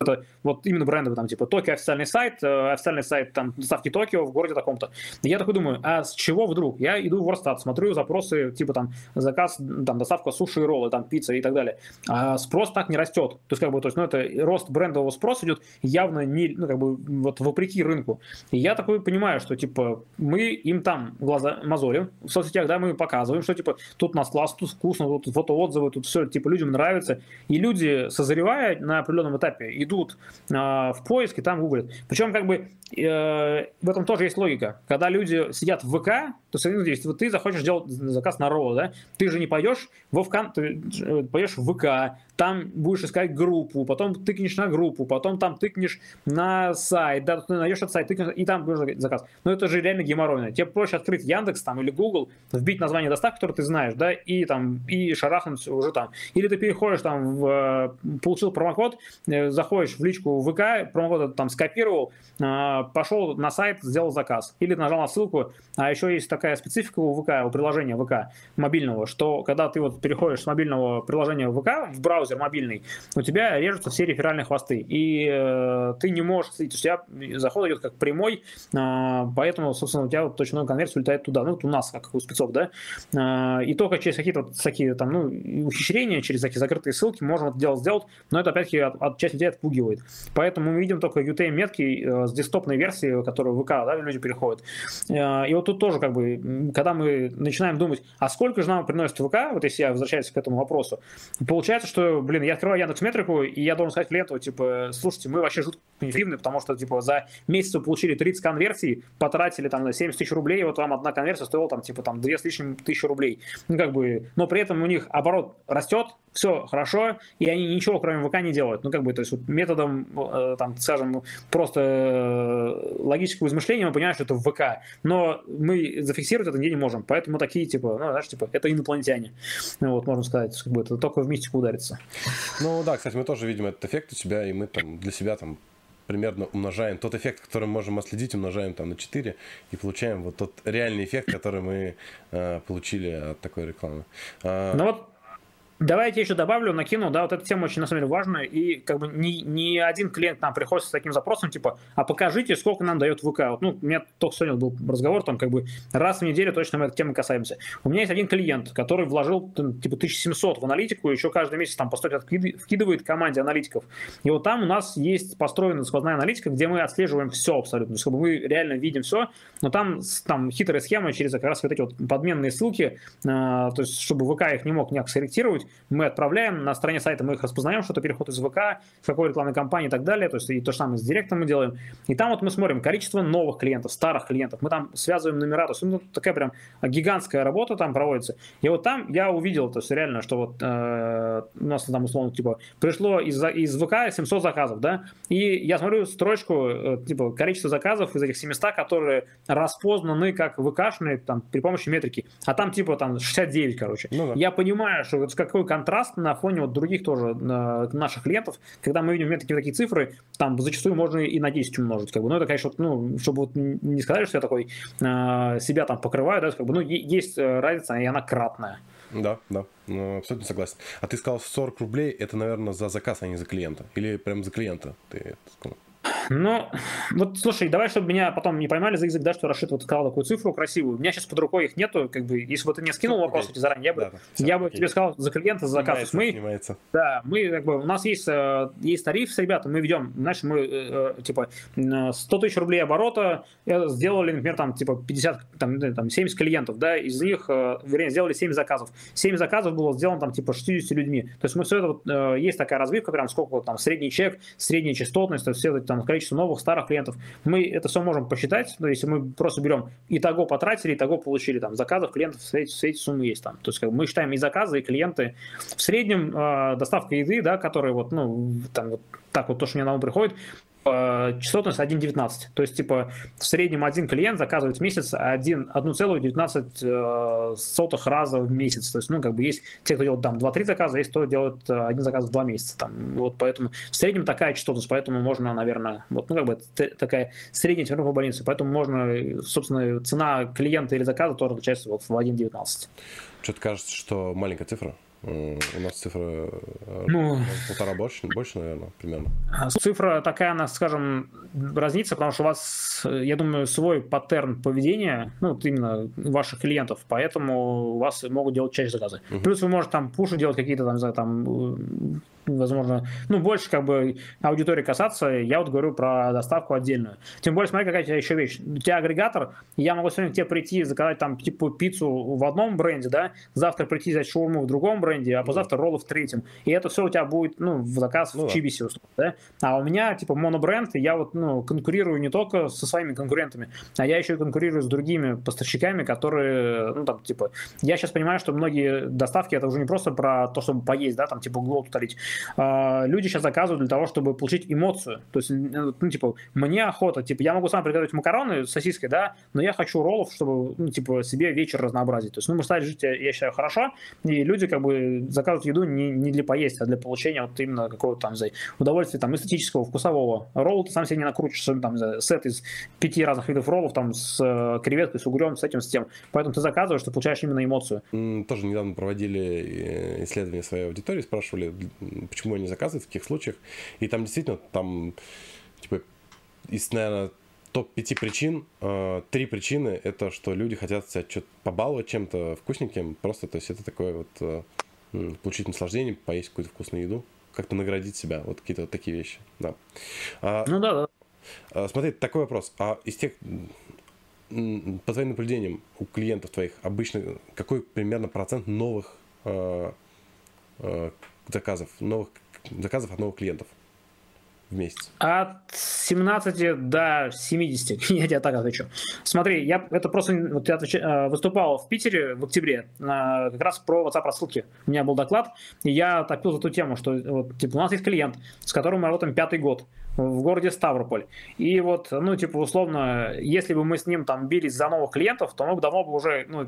это вот именно брендовый, там, типа, Токио официальный сайт, э, официальный сайт, там, доставки Токио в городе таком-то. Я такой думаю, а с чего вдруг? Я иду в Росстат, смотрю запросы, типа, там, заказ, там, доставка суши и роллы, там, пицца и так далее. А спрос так не растет. То есть, как бы, то есть, ну, это рост брендового спроса идет явно не, ну, как бы, вот, вопреки рынку. И я такой понимаю, что, типа, мы им там глаза мозолим в соцсетях, да, мы показываем, что, типа, тут нас класс, тут вкусно, тут фотоотзывы, тут все, типа, людям нравится. И люди, созревая на определенном этапе, идут э, в поиск и там гуглят. Причем как бы э, в этом тоже есть логика. Когда люди сидят в ВК, то вот ты захочешь делать заказ на РО, да, ты же не пойдешь во ВК, ты э, пойдешь в ВК, там будешь искать группу, потом тыкнешь на группу, потом там тыкнешь на сайт, да, ты найдешь этот сайт, тыкнешь, и там будешь заказ. Но это же реально геморройно. Тебе проще открыть Яндекс там или Google, вбить название доставки, которое ты знаешь, да, и там, и шарахнуть уже там. Или ты переходишь там, в, получил промокод, э, заходишь в личку ВК, промокод там скопировал, а, пошел на сайт, сделал заказ. Или нажал на ссылку. А еще есть такая специфика у ВК, у приложения ВК мобильного, что когда ты вот переходишь с мобильного приложения ВК в браузер, мобильный, у тебя режутся все реферальные хвосты. И э, ты не можешь, у тебя заход идет как прямой, э, поэтому, собственно, у тебя вот точно конверсия улетает туда. Ну, вот у нас, как у спецов, да. Э, и только через какие-то вот такие там, ну, ухищрения, через такие закрытые ссылки можно это дело сделать, но это, опять-таки, от, от часть людей отпугивает. Поэтому мы видим только UTM-метки э, с десктопной версии, которую в ВК, да, люди переходят. Э, и вот тут тоже, как бы, когда мы начинаем думать, а сколько же нам приносит ВК, вот если я возвращаюсь к этому вопросу, получается, что блин, я открываю Яндекс Метрику, и я должен сказать клиенту, типа, слушайте, мы вообще жутко неэффективны, потому что, типа, за месяц вы получили 30 конверсий, потратили там 70 тысяч рублей, и вот вам одна конверсия стоила там, типа, там, 2 с лишним тысячи рублей. Ну, как бы, но при этом у них оборот растет, все хорошо, и они ничего, кроме ВК, не делают. Ну, как бы, то есть, вот методом, э, там, скажем, просто э, логического измышления мы понимаем, что это ВК, но мы зафиксировать это нигде не можем, поэтому такие, типа, ну, знаешь, типа, это инопланетяне, ну, вот, можно сказать, как бы, это только в мистику ударится. Ну, да, кстати, мы тоже видим этот эффект у себя, и мы там для себя там примерно умножаем тот эффект, который мы можем отследить, умножаем там на 4 и получаем вот тот реальный эффект, который мы э, получили от такой рекламы. А... Ну вот Давайте еще добавлю, накину, да, вот эта тема очень, на самом деле, важная, и как бы ни, ни один клиент нам приходит с таким запросом, типа, а покажите, сколько нам дает ВК. Вот, ну, у меня только сегодня был разговор, там, как бы, раз в неделю точно мы этой темы касаемся. У меня есть один клиент, который вложил, там, типа, 1700 в аналитику, еще каждый месяц там по 100 вкидывает команде аналитиков. И вот там у нас есть построена сквозная аналитика, где мы отслеживаем все абсолютно. То есть, как бы мы реально видим все, но там, там хитрая схема через как раз вот эти вот подменные ссылки, э, то есть, чтобы ВК их не мог никак скорректировать, мы отправляем, на стороне сайта мы их распознаем, что это переход из ВК, в какой рекламной кампании и так далее, то есть и то же самое с директом мы делаем. И там вот мы смотрим количество новых клиентов, старых клиентов, мы там связываем номера, то есть ну, такая прям гигантская работа там проводится. И вот там я увидел, то есть реально, что вот э, у нас там условно типа пришло из, из ВК 700 заказов, да, и я смотрю строчку, э, типа количество заказов из этих 700, которые распознаны как ВКшные там при помощи метрики, а там типа там 69, короче. Ну, да. Я понимаю, что вот какой контраст на фоне вот других тоже наших клиентов, когда мы видим такие, такие цифры, там зачастую можно и на 10 умножить. Как бы. Ну, это, конечно, ну, чтобы вот не сказали, что я такой э, себя там покрываю, да, как бы, ну, есть э, разница, и она кратная. Да, да, ну, абсолютно согласен. А ты сказал 40 рублей, это, наверное, за заказ, а не за клиента? Или прям за клиента? Ты это сказал? Ну, вот слушай, давай, чтобы меня потом не поймали за язык, да, что Рашид вот сказал такую цифру красивую. У меня сейчас под рукой их нету, как бы, если бы ты не скинул вопрос эти заранее, я бы, да, все, я бы тебе сказал за клиента, за заказ. Мы, снимается. Да, мы, как бы, у нас есть, э, есть тариф с ребятами, мы ведем, знаешь, мы, э, э, типа, 100 тысяч рублей оборота, сделали, например, там, типа, 50, там, там 70 клиентов, да, из них, вернее, сделали 7 заказов. 7 заказов было сделано, там, типа, 60 людьми. То есть мы все это, вот, есть такая разбивка, прям, сколько там, средний чек, средняя частотность, то есть все это, там, количество новых, старых клиентов. Мы это все можем посчитать, но если мы просто берем итого потратили, итого получили там заказов, клиентов, все эти, все эти суммы есть там. То есть как мы считаем и заказы, и клиенты. В среднем э, доставка еды, да, которая вот, ну, там вот так вот то, что мне на ум приходит, частотность 1.19. То есть, типа, в среднем один клиент заказывает в месяц 1,19 э, раза в месяц. То есть, ну, как бы есть те, кто делает там 2-3 заказа, есть кто делает э, один заказ в 2 месяца. Там. Вот поэтому в среднем такая частотность, поэтому можно, наверное, вот, ну, как бы такая средняя температура по больнице. Поэтому можно, собственно, цена клиента или заказа тоже отличается вот в 1.19. Что-то кажется, что маленькая цифра. У нас цифра э, ну, полтора больше, больше, наверное, примерно. А цифра такая, она, скажем, разнится, потому что у вас, я думаю, свой паттерн поведения, ну, вот именно ваших клиентов, поэтому у вас могут делать чаще заказы. Угу. Плюс вы можете там пуши делать какие-то, там, не знаю, там возможно, ну, больше как бы аудитории касаться, я вот говорю про доставку отдельную. Тем более, смотри, какая у тебя еще вещь. У тебя агрегатор, я могу сегодня к тебе прийти, заказать там типа пиццу в одном бренде, да, завтра прийти взять шаурму в другом бренде, а позавтра роллы в третьем. И это все у тебя будет, ну, в заказ ну, в Чибисе, да. А у меня, типа, монобренд, и я вот, ну, конкурирую не только со своими конкурентами, а я еще и конкурирую с другими поставщиками, которые, ну, там, типа, я сейчас понимаю, что многие доставки, это уже не просто про то, чтобы поесть, да, там, типа, углов туталить, а, люди сейчас заказывают для того, чтобы получить эмоцию. То есть, ну, типа, мне охота, типа, я могу сам приготовить макароны с сосиской, да, но я хочу роллов, чтобы, ну, типа, себе вечер разнообразить. То есть, ну, мы жить, я считаю, хорошо, и люди, как бы, заказывают еду не, не для поесть, а для получения вот именно какого-то там, за удовольствия, там, эстетического, вкусового. Ролл ты сам себе не накрутишь, там, за сет из пяти разных видов роллов, там, с э, креветкой, с угрем, с этим, с тем. Поэтому ты заказываешь, ты получаешь именно эмоцию. Тоже недавно проводили э, исследование своей аудитории, спрашивали, почему они заказывают в таких случаях. И там действительно, там, типа, из, наверное, топ-5 причин, э, три причины это, что люди хотят себя что-то побаловать чем-то вкусненьким, просто, то есть это такое вот э, получить наслаждение, поесть какую-то вкусную еду, как-то наградить себя, вот какие-то вот такие вещи, да. А, ну да, да. А, смотри, такой вопрос, а из тех, по твоим наблюдениям у клиентов твоих обычно какой примерно процент новых э, заказов, новых заказов от новых клиентов? в месяц? От 17 до 70, *laughs* я тебе так отвечу. Смотри, я это просто вот я отвеч... Э, выступал в Питере в октябре как раз про WhatsApp рассылки. У меня был доклад, и я топил за ту тему, что вот, типа, у нас есть клиент, с которым мы работаем пятый год в городе Ставрополь. И вот, ну, типа, условно, если бы мы с ним там бились за новых клиентов, то мы бы давно бы уже, ну,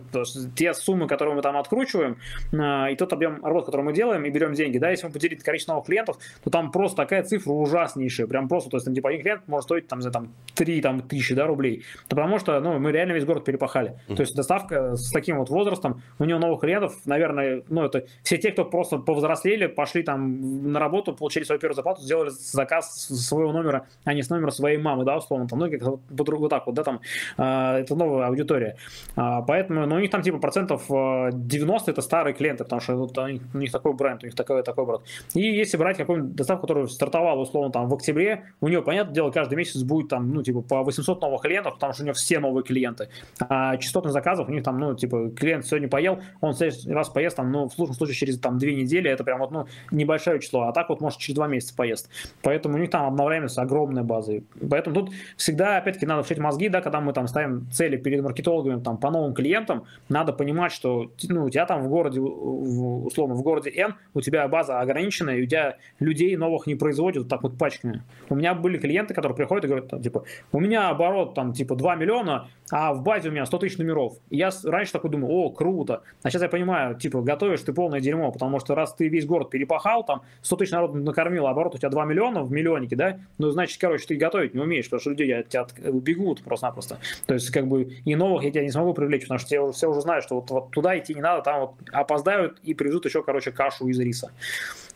те суммы, которые мы там откручиваем, э, и тот объем работы, который мы делаем, и берем деньги, да, если мы поделить количество новых клиентов, то там просто такая цифра ужаснейшая, прям просто, то есть, там, типа, один клиент может стоить там за там 3 там, тысячи, да, рублей, да, потому что, ну, мы реально весь город перепахали. Mm-hmm. То есть доставка с таким вот возрастом, у него новых клиентов, наверное, ну, это все те, кто просто повзрослели, пошли там на работу, получили свою первую зарплату, сделали заказ своего номера, а не с номера своей мамы, да, условно, там, ну, как вот так вот, да, там, э, это новая аудитория. Э, поэтому, ну, у них там, типа, процентов 90 это старые клиенты, потому что вот, у, них, у них такой бренд, у них такой, такой бренд. И если брать какую-нибудь доставку, которая стартовала, условно, там, в октябре, у него, понятное дело, каждый месяц будет там, ну, типа, по 800 новых клиентов, потому что у него все новые клиенты. А частотность заказов у них там, ну, типа, клиент сегодня поел, он в следующий раз поест, там, ну, в лучшем случае через, там, две недели, это прям вот, ну, небольшое число, а так вот, может, через два месяца поест. Поэтому у них там обновляемость огромная база. Поэтому тут всегда, опять-таки, надо включать мозги, да, когда мы там ставим цели перед маркетологами, там, по новым клиентам, надо понимать, что, ну, у тебя там в городе, условно, в городе N, у тебя база ограниченная, и у тебя людей новых не производят вот так вот пачками. У меня были клиенты, которые приходят и говорят, там, типа, у меня оборот там типа 2 миллиона, а в базе у меня 100 тысяч номеров. И я раньше такой думаю, о, круто. А сейчас я понимаю, типа, готовишь ты полное дерьмо, потому что раз ты весь город перепахал, там 100 тысяч народу накормил, а оборот у тебя 2 миллиона в миллионнике, да, ну, значит, короче, ты готовить не умеешь, потому что люди от тебя убегут просто-напросто. То есть, как бы, и новых я тебя не смогу привлечь, потому что все, все уже знают, что вот, вот туда идти не надо, там вот опоздают и привезут еще, короче, кашу из риса.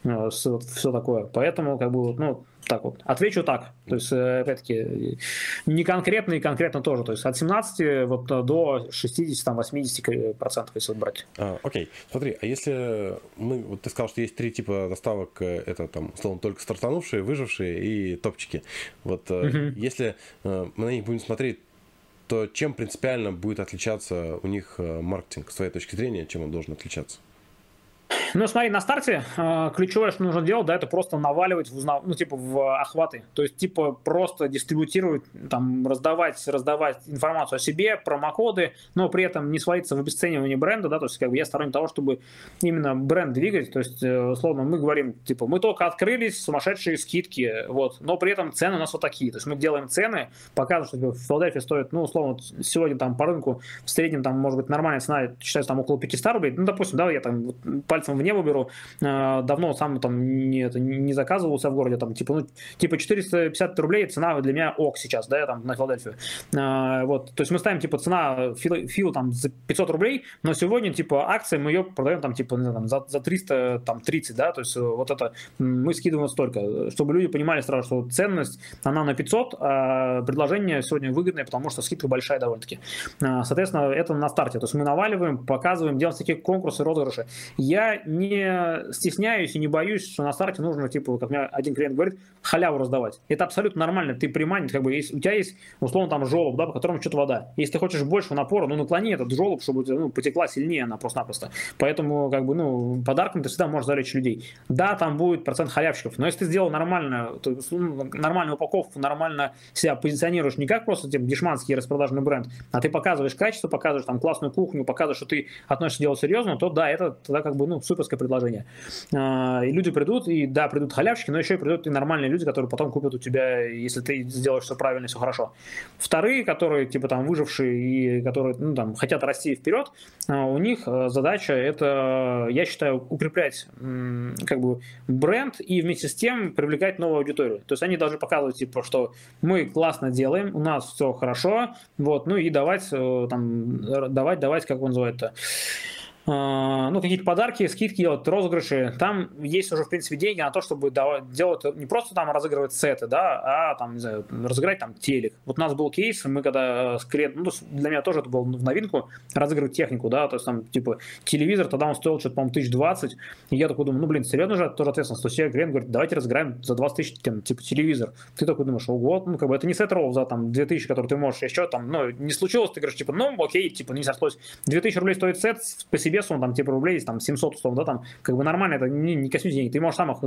Э, все такое. Поэтому, как бы, ну, так вот. Отвечу так. То есть, э, опять-таки, не конкретно и конкретно тоже. То есть, от 17 вот до 60-80 процентов, если вот брать. А, окей. Смотри, а если мы... Вот ты сказал, что есть три типа доставок. Э, это, там, условно, только стартанувшие, выжившие и топчики. Вот угу. если мы на них будем смотреть то чем принципиально будет отличаться у них маркетинг с твоей точки зрения, чем он должен отличаться? Ну, смотри, на старте э, ключевое, что нужно делать, да, это просто наваливать в, узнав... ну, типа, в охваты. То есть, типа, просто дистрибутировать, там, раздавать, раздавать информацию о себе, промокоды, но при этом не свалиться в обесценивание бренда, да, то есть, как бы я сторонник того, чтобы именно бренд двигать, то есть, э, условно, мы говорим, типа, мы только открылись, сумасшедшие скидки, вот, но при этом цены у нас вот такие, то есть, мы делаем цены, показываем, что типа, в Филадельфии стоит, ну, условно, сегодня там по рынку в среднем, там, может быть, нормальная цена считается там около 500 рублей, ну, допустим, да, я там пальцем в небо беру. Э, давно сам там не, не заказывался в городе, там, типа, ну, типа 450 рублей цена для меня ок сейчас, да, там на Филадельфию. Э, вот, то есть мы ставим, типа, цена фил, фил там за 500 рублей, но сегодня, типа, акции мы ее продаем там, типа, не знаю, там, за, за 300, там, 30, да, то есть э, вот это мы скидываем столько, чтобы люди понимали сразу, что ценность, она на 500, а предложение сегодня выгодное, потому что скидка большая довольно-таки. Соответственно, это на старте, то есть мы наваливаем, показываем, делаем такие конкурсы, розыгрыши. Я не стесняюсь и не боюсь, что на старте нужно, типа, как мне один клиент говорит, халяву раздавать. Это абсолютно нормально. Ты приманит, как бы, есть, у тебя есть, условно, там желоб, да, по которому что-то вода. Если ты хочешь больше напора, ну, наклони этот желоб, чтобы ну, потекла сильнее она просто-напросто. Поэтому, как бы, ну, подарком ты всегда можешь завлечь людей. Да, там будет процент халявщиков, но если ты сделал нормально, то, ну, нормальную упаковку, нормально себя позиционируешь не как просто типа, дешманский распродажный бренд, а ты показываешь качество, показываешь там классную кухню, показываешь, что ты относишься к делу серьезно, то да, это тогда как бы, ну, суперское предложение. А, и люди придут, и да, придут халявщики, но еще и придут и нормальные люди, которые потом купят у тебя, если ты сделаешь все правильно, все хорошо. Вторые, которые, типа, там, выжившие и которые, ну, там, хотят расти вперед, а, у них а, задача это, я считаю, укреплять как бы бренд и вместе с тем привлекать новую аудиторию. То есть они должны показывать, типа, что мы классно делаем, у нас все хорошо, вот, ну и давать, э, там, давать, давать, как он называет это, ну, какие-то подарки, скидки делать, розыгрыши. Там есть уже, в принципе, деньги на то, чтобы делать не просто там разыгрывать сеты, да, а там, не знаю, разыграть там телек. Вот у нас был кейс, мы когда с клиентом, ну, для меня тоже это было в новинку, разыгрывать технику, да, то есть там, типа, телевизор, тогда он стоил что-то, по-моему, 1020, и я такой думаю, ну, блин, серьезно же, тоже ответственность. То есть я клиент говорит, давайте разыграем за 20 тысяч, там, типа, телевизор. Ты такой думаешь, ого, ну, как бы это не сет ролл за там 2000, который ты можешь еще там, ну, не случилось, ты говоришь, типа, ну, окей, типа, не сошлось. 2000 рублей стоит сет по себе сумма, там, типа, рублей, там, 700, условно, да, там, как бы нормально, это не, не космические деньги, ты можешь сам их.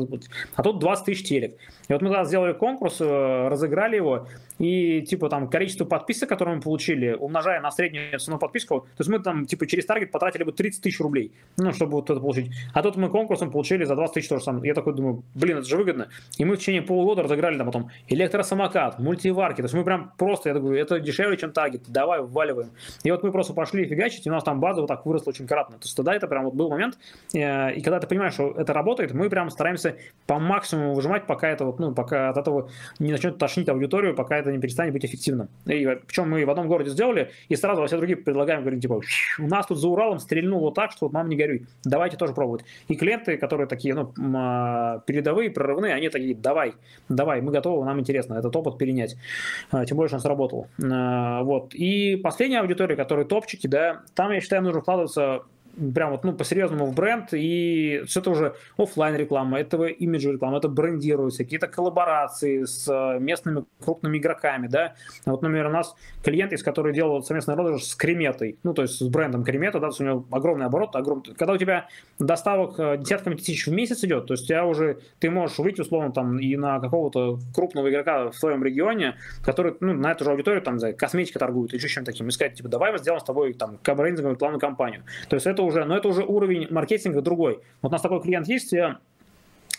А тут 20 тысяч телек. И вот мы тогда сделали конкурс, э, разыграли его, и, типа, там, количество подписок, которые мы получили, умножая на среднюю цену подписку, то есть мы там, типа, через таргет потратили бы 30 тысяч рублей, ну, чтобы вот это получить. А тут мы конкурсом получили за 20 тысяч тоже самое. Я такой думаю, блин, это же выгодно. И мы в течение полугода разыграли там потом электросамокат, мультиварки, то есть мы прям просто, я говорю, это дешевле, чем таргет, давай, вваливаем. И вот мы просто пошли фигачить, и у нас там база вот так выросла очень кратно. То есть тогда это прям вот был момент, э, и когда ты понимаешь, что это работает, мы прям стараемся по максимуму выжимать, пока это вот, ну, пока от этого не начнет тошнить аудиторию, пока это не перестанет быть эффективным. И причем мы в одном городе сделали, и сразу во все другие предлагаем, говорим, типа, у нас тут за Уралом стрельнуло так, что вот мам не горюй, давайте тоже пробовать. И клиенты, которые такие, ну, а, передовые, прорывные, они такие, давай, давай, мы готовы, нам интересно этот опыт перенять. А, тем более, что он сработал. А, вот. И последняя аудитория, которые топчики, да, там, я считаю, нужно вкладываться прям вот, ну, по-серьезному в бренд, и это уже офлайн реклама, это имидж реклама, это брендируется, какие-то коллаборации с э, местными крупными игроками, да. Вот, например, у нас клиент, из который делал совместный розыгрыш с Креметой, ну, то есть с брендом Кремета, да, у него огромный оборот, огромный. Когда у тебя доставок э, десятками тысяч в месяц идет, то есть у тебя уже, ты можешь выйти, условно, там, и на какого-то крупного игрока в своем регионе, который, ну, на эту же аудиторию, там, за косметика торгует, или еще чем-то таким, и сказать, типа, давай мы сделаем с тобой, там, кабрендинговую рекламную кампанию. То есть это уже, но это уже уровень маркетинга другой. Вот у нас такой клиент есть, я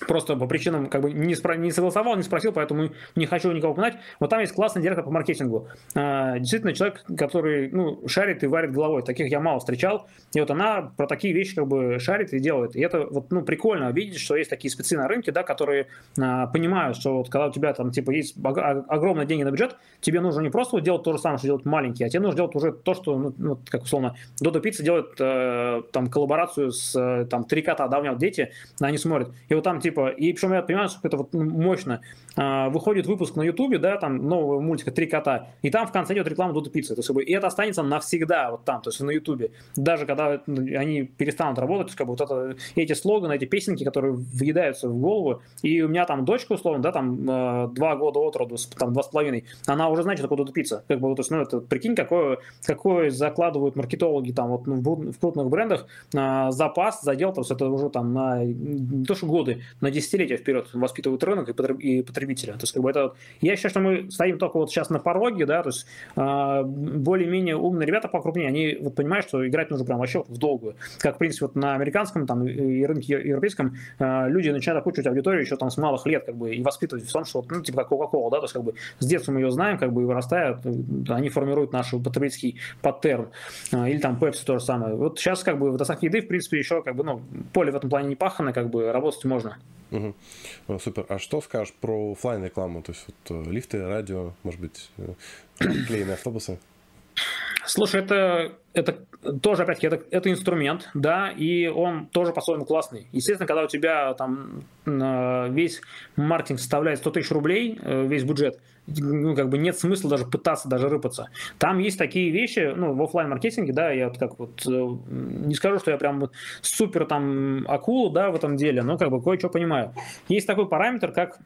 просто по причинам как бы не, спро- не согласовал, не спросил, поэтому не хочу никого упоминать. Вот там есть классный директор по маркетингу. А, действительно, человек, который ну, шарит и варит головой. Таких я мало встречал. И вот она про такие вещи как бы шарит и делает. И это вот ну, прикольно видеть, что есть такие спецы на рынке, да, которые а, понимают, что вот когда у тебя там типа есть огромные деньги на бюджет, тебе нужно не просто делать то же самое, что делать маленькие, а тебе нужно делать уже то, что, ну, ну как условно, Додо Пицца делает э, там коллаборацию с э, там три кота, да, у меня дети, они смотрят. И вот там типа, и причем я понимаю, что это вот мощно. А, выходит выпуск на Ютубе, да, там нового мультика «Три кота», и там в конце идет реклама Дуда Пиццы. То есть, и это останется навсегда вот там, то есть на Ютубе. Даже когда они перестанут работать, то есть, как бы, вот это, эти слоганы, эти песенки, которые въедаются в голову, и у меня там дочка, условно, да, там э, два года от роду, там два с половиной, она уже знает, что такое Дуда Пицца. Как бы, то есть, ну, это, прикинь, какое, какое закладывают маркетологи там вот ну, в, в крупных брендах э, запас, задел, то есть это уже там на не то что годы, на десятилетия вперед воспитывают рынок и потребителя. То есть, как бы это, я считаю, что мы стоим только вот сейчас на пороге, да, то есть э, более-менее умные ребята покрупнее, они вот понимают, что играть нужно прям вообще в долгую. Как, в принципе, вот на американском там и рынке европейском э, люди начинают окучивать аудиторию еще там с малых лет, как бы, и воспитывать в том, что, ну, типа как Coca-Cola, да, то есть, как бы, с детства мы ее знаем, как бы, и вырастают, они формируют наш потребительский паттерн. Э, или там Pepsi то же самое. Вот сейчас, как бы, в доставке еды, в принципе, еще, как бы, ну, поле в этом плане не пахано, как бы, работать можно. Угу. Супер. А что скажешь про офлайн рекламу? То есть вот э, лифты, радио, может быть, э, клеенные автобусы? Слушай, это, это тоже, опять-таки, это, это инструмент, да, и он тоже по-своему классный. Естественно, когда у тебя там э, весь маркетинг составляет 100 тысяч рублей, весь бюджет, ну, как бы нет смысла даже пытаться даже рыпаться. Там есть такие вещи, ну, в офлайн маркетинге да, я вот как вот, не скажу, что я прям супер там акула, да, в этом деле, но как бы кое-что понимаю. Есть такой параметр, как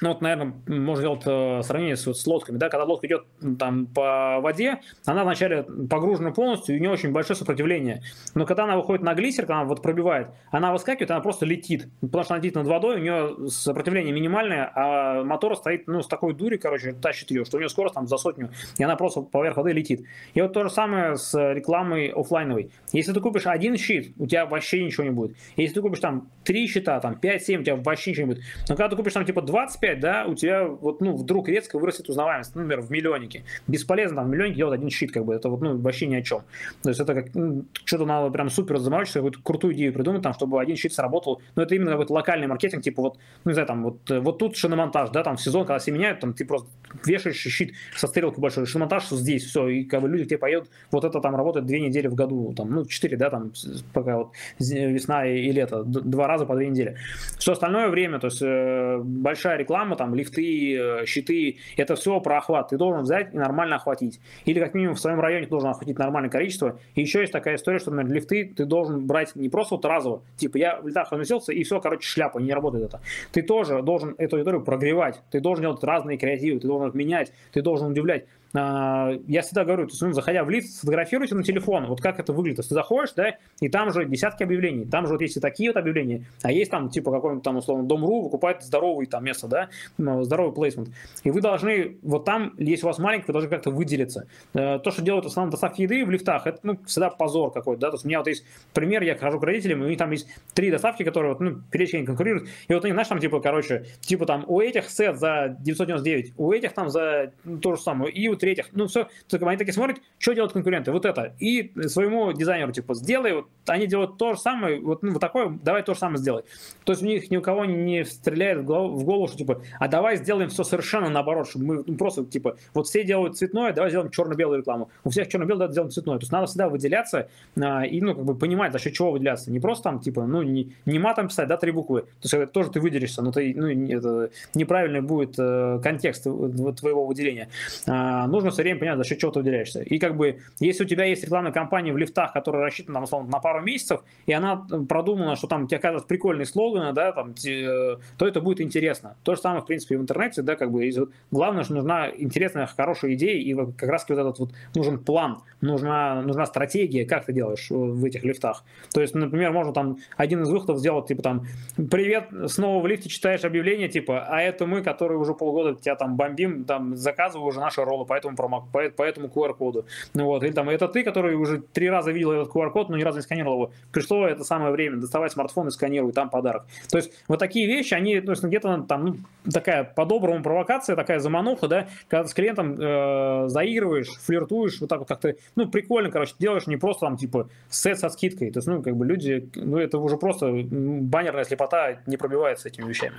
ну вот, наверное, можно делать э, сравнение с, вот, с лодками, да, когда лодка идет там по воде, она вначале погружена полностью, и у нее очень большое сопротивление. Но когда она выходит на глиссер, когда она вот пробивает, она выскакивает, она просто летит, потому что она летит над водой, у нее сопротивление минимальное, а мотор стоит, ну, с такой дури, короче, тащит ее, что у нее скорость там за сотню, и она просто поверх воды летит. И вот то же самое с рекламой офлайновой. Если ты купишь один щит, у тебя вообще ничего не будет. Если ты купишь там три щита, там 5-7, у тебя вообще ничего не будет. Но когда ты купишь там типа 25 опять, да, у тебя вот, ну, вдруг резко вырастет узнаваемость, например, в миллионнике. Бесполезно там в миллионнике делать один щит, как бы, это вот, ну, вообще ни о чем. То есть это как, ну, что-то надо прям супер заморочиться, какую-то крутую идею придумать, там, чтобы один щит сработал. Но это именно какой-то локальный маркетинг, типа вот, ну, не знаю, там, вот, вот тут шиномонтаж, да, там, сезон, когда все меняют, там, ты просто вешаешь щит со стрелкой большой, шиномонтаж здесь, все, и как бы люди к тебе поедут, вот это там работает две недели в году, там, ну, четыре, да, там, пока вот весна и лето, два раза по две недели. Все остальное время, то есть э, большая реклама, там, лифты, Э, щиты, это все про охват. Ты должен взять и нормально охватить. Или как минимум в своем районе ты должен охватить нормальное количество. И еще есть такая история, что, например, лифты ты должен брать не просто вот разово, типа я в лифтах разместился и все, короче, шляпа, не работает это. Ты тоже должен эту аудиторию прогревать, ты должен делать разные креативы, ты должен менять, ты должен удивлять. А, я всегда говорю, то есть, ну, заходя в лифт, сфотографируйте на телефон, вот как это выглядит. Ты заходишь, да, и там уже десятки объявлений, там же вот есть и такие вот объявления, а есть там, типа, какой-нибудь там, условно, Дом.ру выкупает здоровый там место, да, ну, здоровый плейсмент. И вы должны, вот там, если у вас маленький, вы должны как-то выделиться. Э, то, что делают в основном доставки еды в лифтах, это, ну, всегда позор какой-то, да, то есть у меня вот есть пример, я хожу к родителям, и у них там есть три доставки, которые, вот, ну, перечень конкурируют, и вот они, знаешь, там, типа, короче, типа там у этих сет за 999, у этих там за то же самое, и у третьих, ну, все, только они такие смотрят, что делают конкуренты, вот это, и своему дизайнеру, типа, сделай, вот, они делают то же самое, вот, ну, вот такое, давай то же самое сделай. То есть у них ни у кого не стреляет в голову, в голову что, типа, а давай сделаем все совершенно наоборот, чтобы мы ну, просто, типа, вот все делают цветное, давай сделаем черно-белую рекламу. У всех черно-белое, давай сделаем цветное. То есть надо всегда выделяться а, и, ну, как бы понимать, за счет чего выделяться. Не просто там, типа, ну, не, не матом писать, да, три буквы. То есть это тоже ты выделишься, но ты, ну, это неправильный будет э, контекст твоего выделения. А, нужно все время понять, за счет чего ты выделяешься. И как бы, если у тебя есть рекламная кампания в лифтах, которая рассчитана, там, условно, на пару месяцев, и она продумана, что там тебе оказывается прикольные слоганы, да, там, э, то это будет интересно. То же самое, в принципе, в интернете, да, как бы, главное, что нужна интересная, хорошая идея, и как раз вот этот вот нужен план, нужна, нужна стратегия, как ты делаешь в этих лифтах. То есть, например, можно там один из выходов сделать, типа там, привет, снова в лифте читаешь объявление, типа, а это мы, которые уже полгода тебя там бомбим, там, заказываю уже наши роллы по этому, по, этому QR-коду. Ну вот, или там, это ты, который уже три раза видел этот QR-код, но ни разу не сканировал его. Пришло это самое время, доставай смартфон и сканируй, там подарок. То есть, вот такие вещи, они, то есть, где-то там, ну, такая по-доброму провокация, такая замануха, да, когда с клиентом э, заигрываешь, флиртуешь, вот так вот как-то, ну, прикольно, короче, делаешь не просто там, типа, сет со скидкой, то есть, ну, как бы люди, ну, это уже просто баннерная слепота не пробивается этими вещами.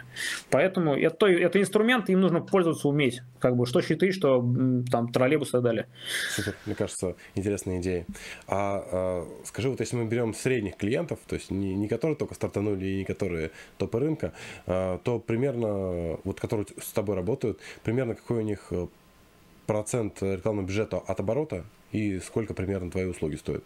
Поэтому это, это инструмент, им нужно пользоваться уметь, как бы, что щиты, что там троллейбусы и так далее. Супер, мне кажется, интересная идея. А, а скажи, вот если мы берем средних клиентов, то есть не, не которые только стартанули и не которые топы рынка, а, то примерно, вот которые с тобой работают, примерно какой у них э, процент рекламного бюджета от оборота и сколько примерно твои услуги стоят?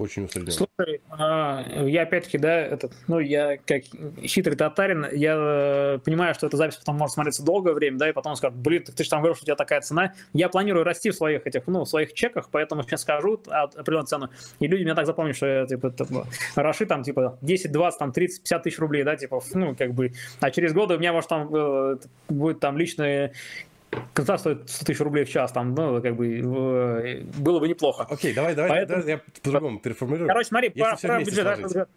Очень усредненно. Слушай, а, я опять-таки, да, этот, ну, я как хитрый татарин, я э, понимаю, что эта запись потом может смотреться долгое время, да, и потом скажут, блин, ты же там говорил, что у тебя такая цена. Я планирую расти в своих этих, ну, в своих чеках, поэтому сейчас скажу определенную цену, и люди меня так запомнят, что я, типа, типа раши там, типа, 10, 20, там, 30, 50 тысяч рублей, да, типа, ну, как бы, а через годы у меня, может, там э, будет там личные стоит 100 тысяч рублей в час, там, ну, как бы, э, было бы неплохо. Окей, давай, давай, Поэтому... я по-другому переформулирую. Короче, смотри, про, про бюджет,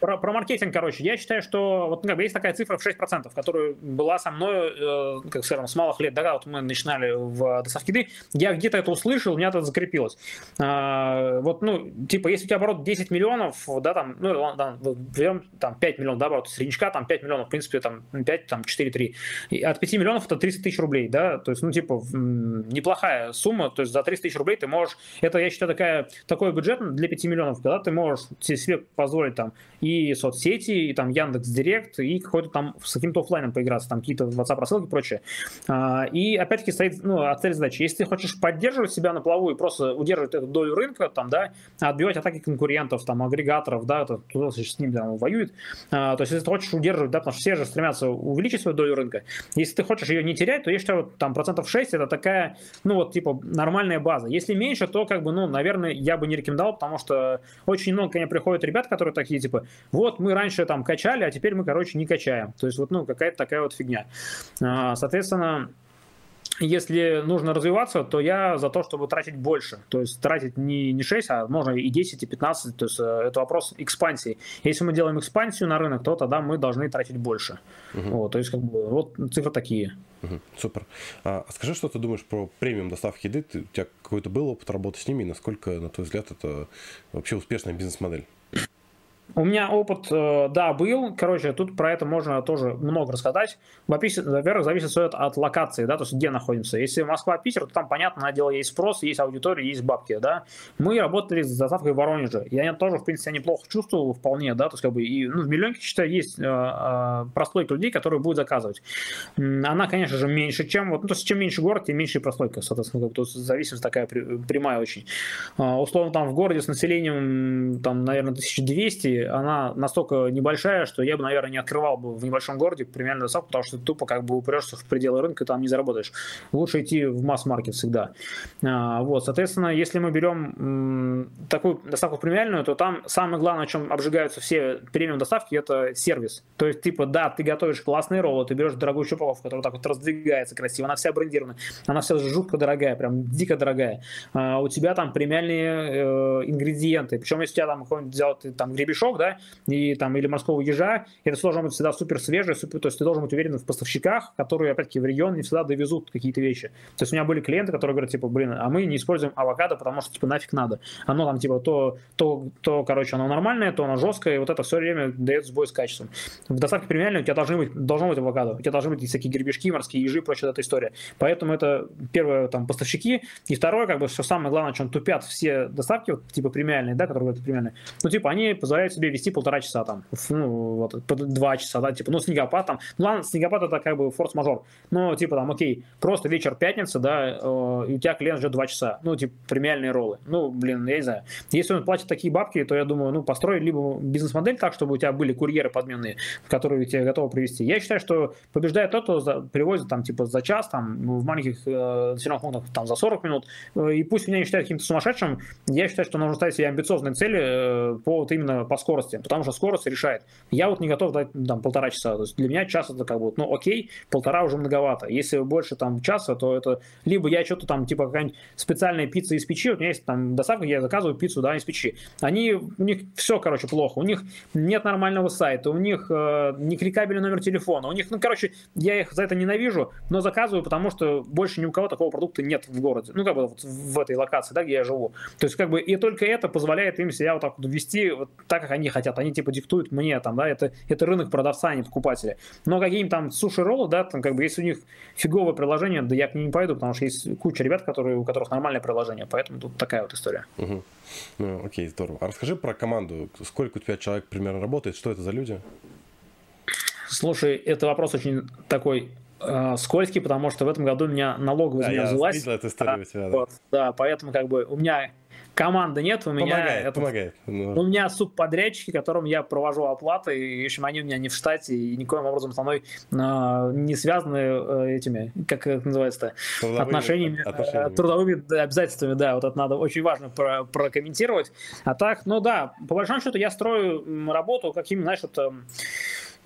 про, про маркетинг, короче, я считаю, что вот ну, как бы есть такая цифра в 6%, которая была со мной, э, как скажем, с малых лет, да, вот мы начинали в доставке еды, я где-то это услышал, у меня это закрепилось. А, вот, ну, типа, если у тебя оборот 10 миллионов, да, там, ну, да, берем там 5 миллионов, да, оборот среднячка, там 5 миллионов, в принципе, там 5, там 4-3. И от 5 миллионов это 30 тысяч рублей, да, то есть, ну, типа, неплохая сумма, то есть за 30 тысяч рублей ты можешь, это, я считаю, такая, такой бюджет для 5 миллионов, когда ты можешь себе позволить там и соцсети, и там Яндекс Директ, и какой-то там с каким-то офлайном поиграться, там какие-то WhatsApp рассылки и прочее. А, и опять-таки стоит, ну, цель задачи. Если ты хочешь поддерживать себя на плаву и просто удерживать эту долю рынка, там, да, отбивать атаки конкурентов, там, агрегаторов, да, это, кто с ним там воюет. А, то есть, если ты хочешь удерживать, да, потому что все же стремятся увеличить свою долю рынка. Если ты хочешь ее не терять, то я считаю, там, процентов 6 это такая, ну, вот, типа, нормальная база. Если меньше, то, как бы, ну, наверное, я бы не рекомендовал, потому что очень много ко мне приходят ребят, которые такие, типа, вот мы раньше там качали, а теперь мы, короче, не качаем. То есть вот, ну, какая-то такая вот фигня. А, соответственно, если нужно развиваться, то я за то, чтобы тратить больше. То есть тратить не, не 6, а можно и 10, и 15. То есть э, это вопрос экспансии. Если мы делаем экспансию на рынок, то тогда мы должны тратить больше. Угу. Вот, то есть как бы вот цифры такие. Угу, супер. А, скажи, что ты думаешь про премиум доставки еды? Ты, у тебя какой-то был опыт работы с ними? И насколько, на твой взгляд, это вообще успешная бизнес-модель? У меня опыт, э, да, был. Короче, тут про это можно тоже много рассказать. Во-первых, зависит все это от локации, да, то есть где находимся. Если Москва, Питер, то там, понятно, на дело есть спрос, есть аудитория, есть бабки, да. Мы работали с доставкой в Воронеже. Я тоже, в принципе, неплохо чувствовал вполне, да, то есть как бы и ну, в миллионке, считаю, есть э, э, прослойка людей, которые будут заказывать. Она, конечно же, меньше, чем вот, ну, то есть чем меньше город, тем меньше прослойка, соответственно, как бы, тут зависимость такая прямая очень. Условно, там в городе с населением, там, наверное, 1200 она настолько небольшая, что я бы, наверное, не открывал бы в небольшом городе примерно доставку, потому что ты тупо как бы упрешься в пределы рынка, там не заработаешь. Лучше идти в масс-маркет всегда. А, вот, соответственно, если мы берем такую доставку премиальную, то там самое главное, о чем обжигаются все премиум доставки, это сервис. То есть, типа, да, ты готовишь классные роллы, ты берешь дорогую упаковку, которая так вот раздвигается красиво, она вся брендирована, она вся жутко дорогая, прям дико дорогая. А, у тебя там премиальные э, ингредиенты, причем если у тебя там какой-нибудь взял ты, там гребешок, да, и там или морского ежа, это должно быть всегда супер свежее, супер, то есть ты должен быть уверен в поставщиках, которые, опять-таки, в регион не всегда довезут какие-то вещи. То есть у меня были клиенты, которые говорят, типа, блин, а мы не используем авокадо, потому что, типа, нафиг надо. Оно там, типа, то, то, то короче, оно нормальное, то оно жесткое, и вот это все время дает сбой с качеством. В доставке премиальной у тебя должны быть, должно быть авокадо, у тебя должны быть всякие гребешки, морские ежи и прочая эта история. Поэтому это первое, там, поставщики, и второе, как бы, что самое главное, чем тупят все доставки, вот, типа, премиальные, да, которые говорят премиальные, ну, типа, они позволяют себе вести полтора часа там, ну, вот, два часа, да, типа, ну, снегопад там, ну, ладно, снегопад это как бы форс-мажор, но, типа, там, окей, просто вечер пятница, да, э, и у тебя клиент ждет два часа, ну, типа, премиальные роллы, ну, блин, я не знаю, если он платит такие бабки, то я думаю, ну, построй либо бизнес-модель так, чтобы у тебя были курьеры подменные, которые тебе готовы привести. Я считаю, что побеждает тот, кто привозит там, типа, за час, там, в маленьких э, населенных там, за 40 минут, э, и пусть меня не считают каким-то сумасшедшим, я считаю, что нужно ставить себе амбициозные цели э, по вот именно по скорости, потому что скорость решает. Я вот не готов дать там полтора часа, то есть для меня час это как бы, ну окей, полтора уже многовато. Если больше там часа, то это либо я что-то там типа какая-нибудь специальная пицца из печи, у меня есть там доставка, я заказываю пиццу, да, из печи. Они, у них все, короче, плохо, у них нет нормального сайта, у них э, не кликабельный номер телефона, у них, ну, короче, я их за это ненавижу, но заказываю, потому что больше ни у кого такого продукта нет в городе, ну, как бы вот в этой локации, да, где я живу. То есть, как бы, и только это позволяет им себя вот так вот вести вот так, как они хотят. Они, типа, диктуют мне, там, да, это, это рынок продавца, а не покупателя. Но какие-нибудь там суши-роллы, да, там, как бы, если у них фиговое приложение, да я к ним не пойду, потому что есть куча ребят, которые, у которых нормальное приложение, поэтому тут такая вот история. Угу. Ну, окей, здорово. А расскажи про команду. Сколько у тебя человек примерно работает? Что это за люди? Слушай, это вопрос очень такой э, скользкий, потому что в этом году у меня налоговая да, взялась. Я эту историю у тебя, да. Вот, да, поэтому как бы у меня команды нет, у меня помогает, это, помогает. Ну. У меня субподрядчики, которым я провожу оплаты, и, в общем, они у меня не в штате и никоим образом со мной э, не связаны э, этими, как это называется-то, трудовыми отношениями, отношениями. Э, трудовыми обязательствами, да, вот это надо очень важно про, прокомментировать. А так, ну да, по большому счету я строю работу какими, знаешь, вот эм,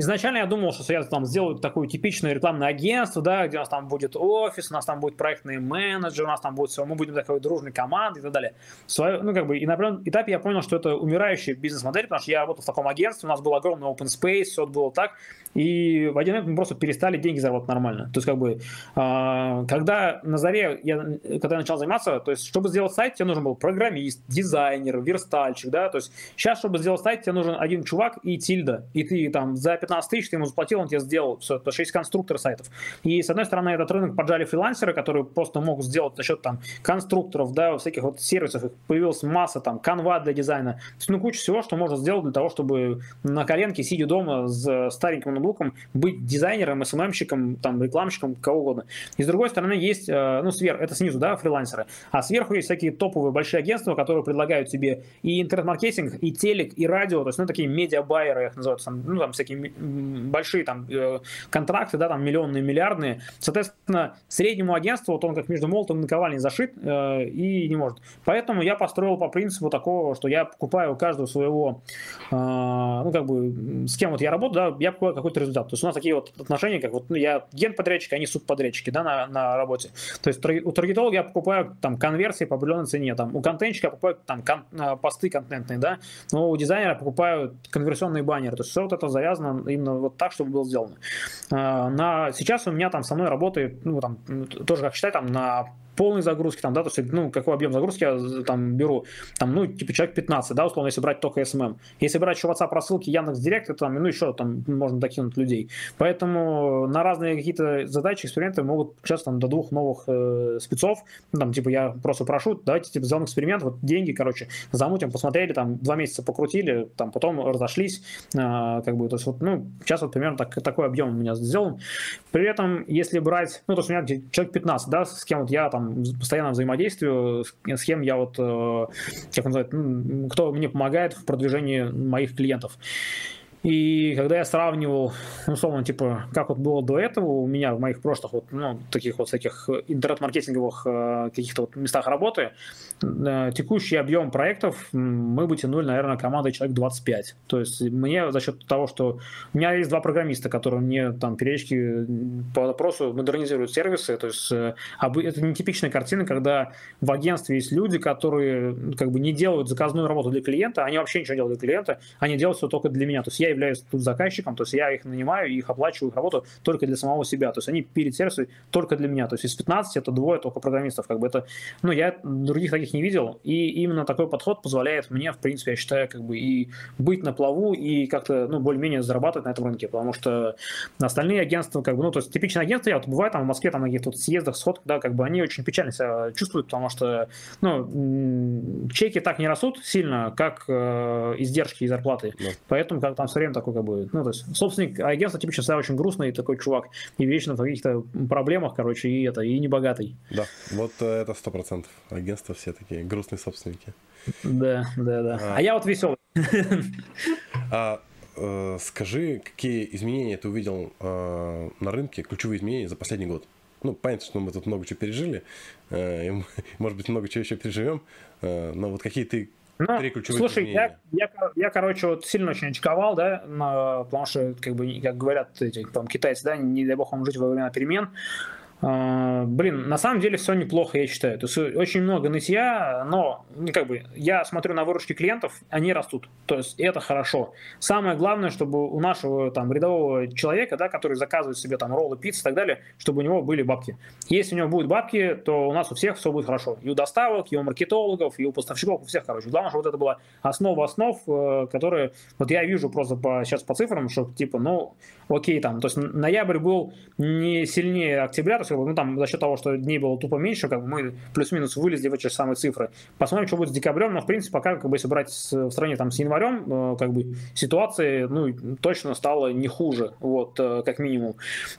Изначально я думал, что я там сделаю такое типичное рекламное агентство, да, где у нас там будет офис, у нас там будет проектный менеджер, у нас там будет все, мы будем такой дружной командой и так далее. Свое, ну, как бы, и на определенном этапе я понял, что это умирающая бизнес-модель, потому что я работал в таком агентстве, у нас был огромный open space, все было так, и в один момент мы просто перестали деньги зарабатывать нормально. То есть, как бы, э, когда на заре, я, когда я начал заниматься, то есть, чтобы сделать сайт, тебе нужен был программист, дизайнер, верстальщик, да, то есть, сейчас, чтобы сделать сайт, тебе нужен один чувак и тильда, и ты там за 15 тысяч ты ему заплатил, он тебе сделал все, потому есть конструктор сайтов. И, с одной стороны, этот рынок поджали фрилансеры, которые просто могут сделать за счет там конструкторов, да, всяких вот сервисов, их появилась масса, там, канва для дизайна, то есть, ну, куча всего, что можно сделать для того, чтобы на коленке, сидя дома с стареньким ноутбуком, быть дизайнером, СММщиком, там, рекламщиком, кого угодно. И, с другой стороны, есть, э, ну, сверху, это снизу, да, фрилансеры, а сверху есть всякие топовые большие агентства, которые предлагают тебе и интернет-маркетинг, и телек, и радио, то есть, ну, такие медиа-байеры, их называют, ну, там, всякие большие там э, контракты, да, там миллионные, миллиардные. Соответственно, среднему агентству, вот он как между молотом и наковальней зашит э, и не может. Поэтому я построил по принципу такого, что я покупаю каждого своего, э, ну, как бы, с кем вот я работаю, да, я покупаю какой-то результат. То есть у нас такие вот отношения, как вот ну, я генподрядчик, они субподрядчики, да, на, на работе. То есть у таргетолога я покупаю там конверсии по определенной цене, там у контентчика я покупаю там кон, посты контентные, да, но у дизайнера покупаю конверсионные баннеры. То есть все вот это завязано именно вот так, чтобы было сделано. Э, на, сейчас у меня там со мной работает, ну, там, тоже, как считать, там, на полной загрузки, там, да, то есть, ну, какой объем загрузки я там беру, там, ну, типа человек 15, да, условно, если брать только SMM. Если брать еще WhatsApp рассылки, Яндекс Директ, это там, ну, еще там можно докинуть людей. Поэтому на разные какие-то задачи, эксперименты могут часто там до двух новых э, спецов, ну, там, типа, я просто прошу, давайте, типа, сделаем эксперимент, вот деньги, короче, замутим, посмотрели, там, два месяца покрутили, там, потом разошлись, э, как бы, то есть, вот, ну, сейчас вот примерно так, такой объем у меня сделан. При этом, если брать, ну, то есть у меня человек 15, да, с кем вот я там там постоянно взаимодействию, с кем я вот, как называют, кто мне помогает в продвижении моих клиентов. И когда я сравнивал, условно, типа, как вот было до этого у меня в моих прошлых вот, ну, таких вот всяких интернет-маркетинговых э, каких-то вот местах работы, э, текущий объем проектов мы бы тянули, наверное, командой человек 25. То есть мне за счет того, что у меня есть два программиста, которые мне там периодически по вопросу модернизируют сервисы, то есть э, это не типичная картина, когда в агентстве есть люди, которые как бы не делают заказную работу для клиента, они вообще ничего не делают для клиента, они делают все только для меня. То есть я являюсь тут заказчиком, то есть я их нанимаю и их оплачиваю их работу только для самого себя, то есть они перед сервисом только для меня, то есть из 15 это двое только программистов, как бы это, ну, я других таких не видел, и именно такой подход позволяет мне, в принципе, я считаю, как бы и быть на плаву, и как-то, ну, более-менее зарабатывать на этом рынке, потому что остальные агентства, как бы, ну, то есть типичные агентства, я вот бываю там в Москве, там на каких-то съездах, сходках, да, как бы они очень печально себя чувствуют, потому что, ну, чеки так не растут сильно, как э, издержки и зарплаты, да. поэтому как там время такой, как бы, ну, то есть собственник агентства типично всегда очень грустный такой чувак, и вечно в каких-то проблемах, короче, и это, и небогатый. Да, вот э, это сто процентов. Агентства все такие грустные собственники. Да, да, да. А, а я вот веселый. *laughs* А, э, скажи, какие изменения ты увидел э, на рынке, ключевые изменения за последний год? Ну, понятно, что мы тут много чего пережили, э, и, может быть, много чего еще переживем, э, но вот какие ты ну, Три слушай, я, я, я, короче, вот сильно очень очковал, да, на, потому что, как бы, как говорят эти там, китайцы, да, не дай бог вам жить во время перемен. А, блин, на самом деле все неплохо, я считаю. То есть очень много нытья, но как бы я смотрю на выручки клиентов, они растут. То есть это хорошо. Самое главное, чтобы у нашего там рядового человека, да, который заказывает себе там роллы, пиццы и так далее, чтобы у него были бабки. Если у него будут бабки, то у нас у всех все будет хорошо. И у доставок, и у маркетологов, и у поставщиков, у всех, короче. Главное, чтобы вот это была основа основ, э, которые вот я вижу просто по, сейчас по цифрам, что типа, ну, окей, там, то есть ноябрь был не сильнее октября, то есть, ну, там, за счет того, что дней было тупо меньше, как бы мы плюс-минус вылезли в эти же самые цифры. Посмотрим, что будет с декабрем, но, в принципе, пока, как бы, если брать в стране там с январем, э, как бы, ситуация, ну, точно стала не хуже, вот, э, как минимум.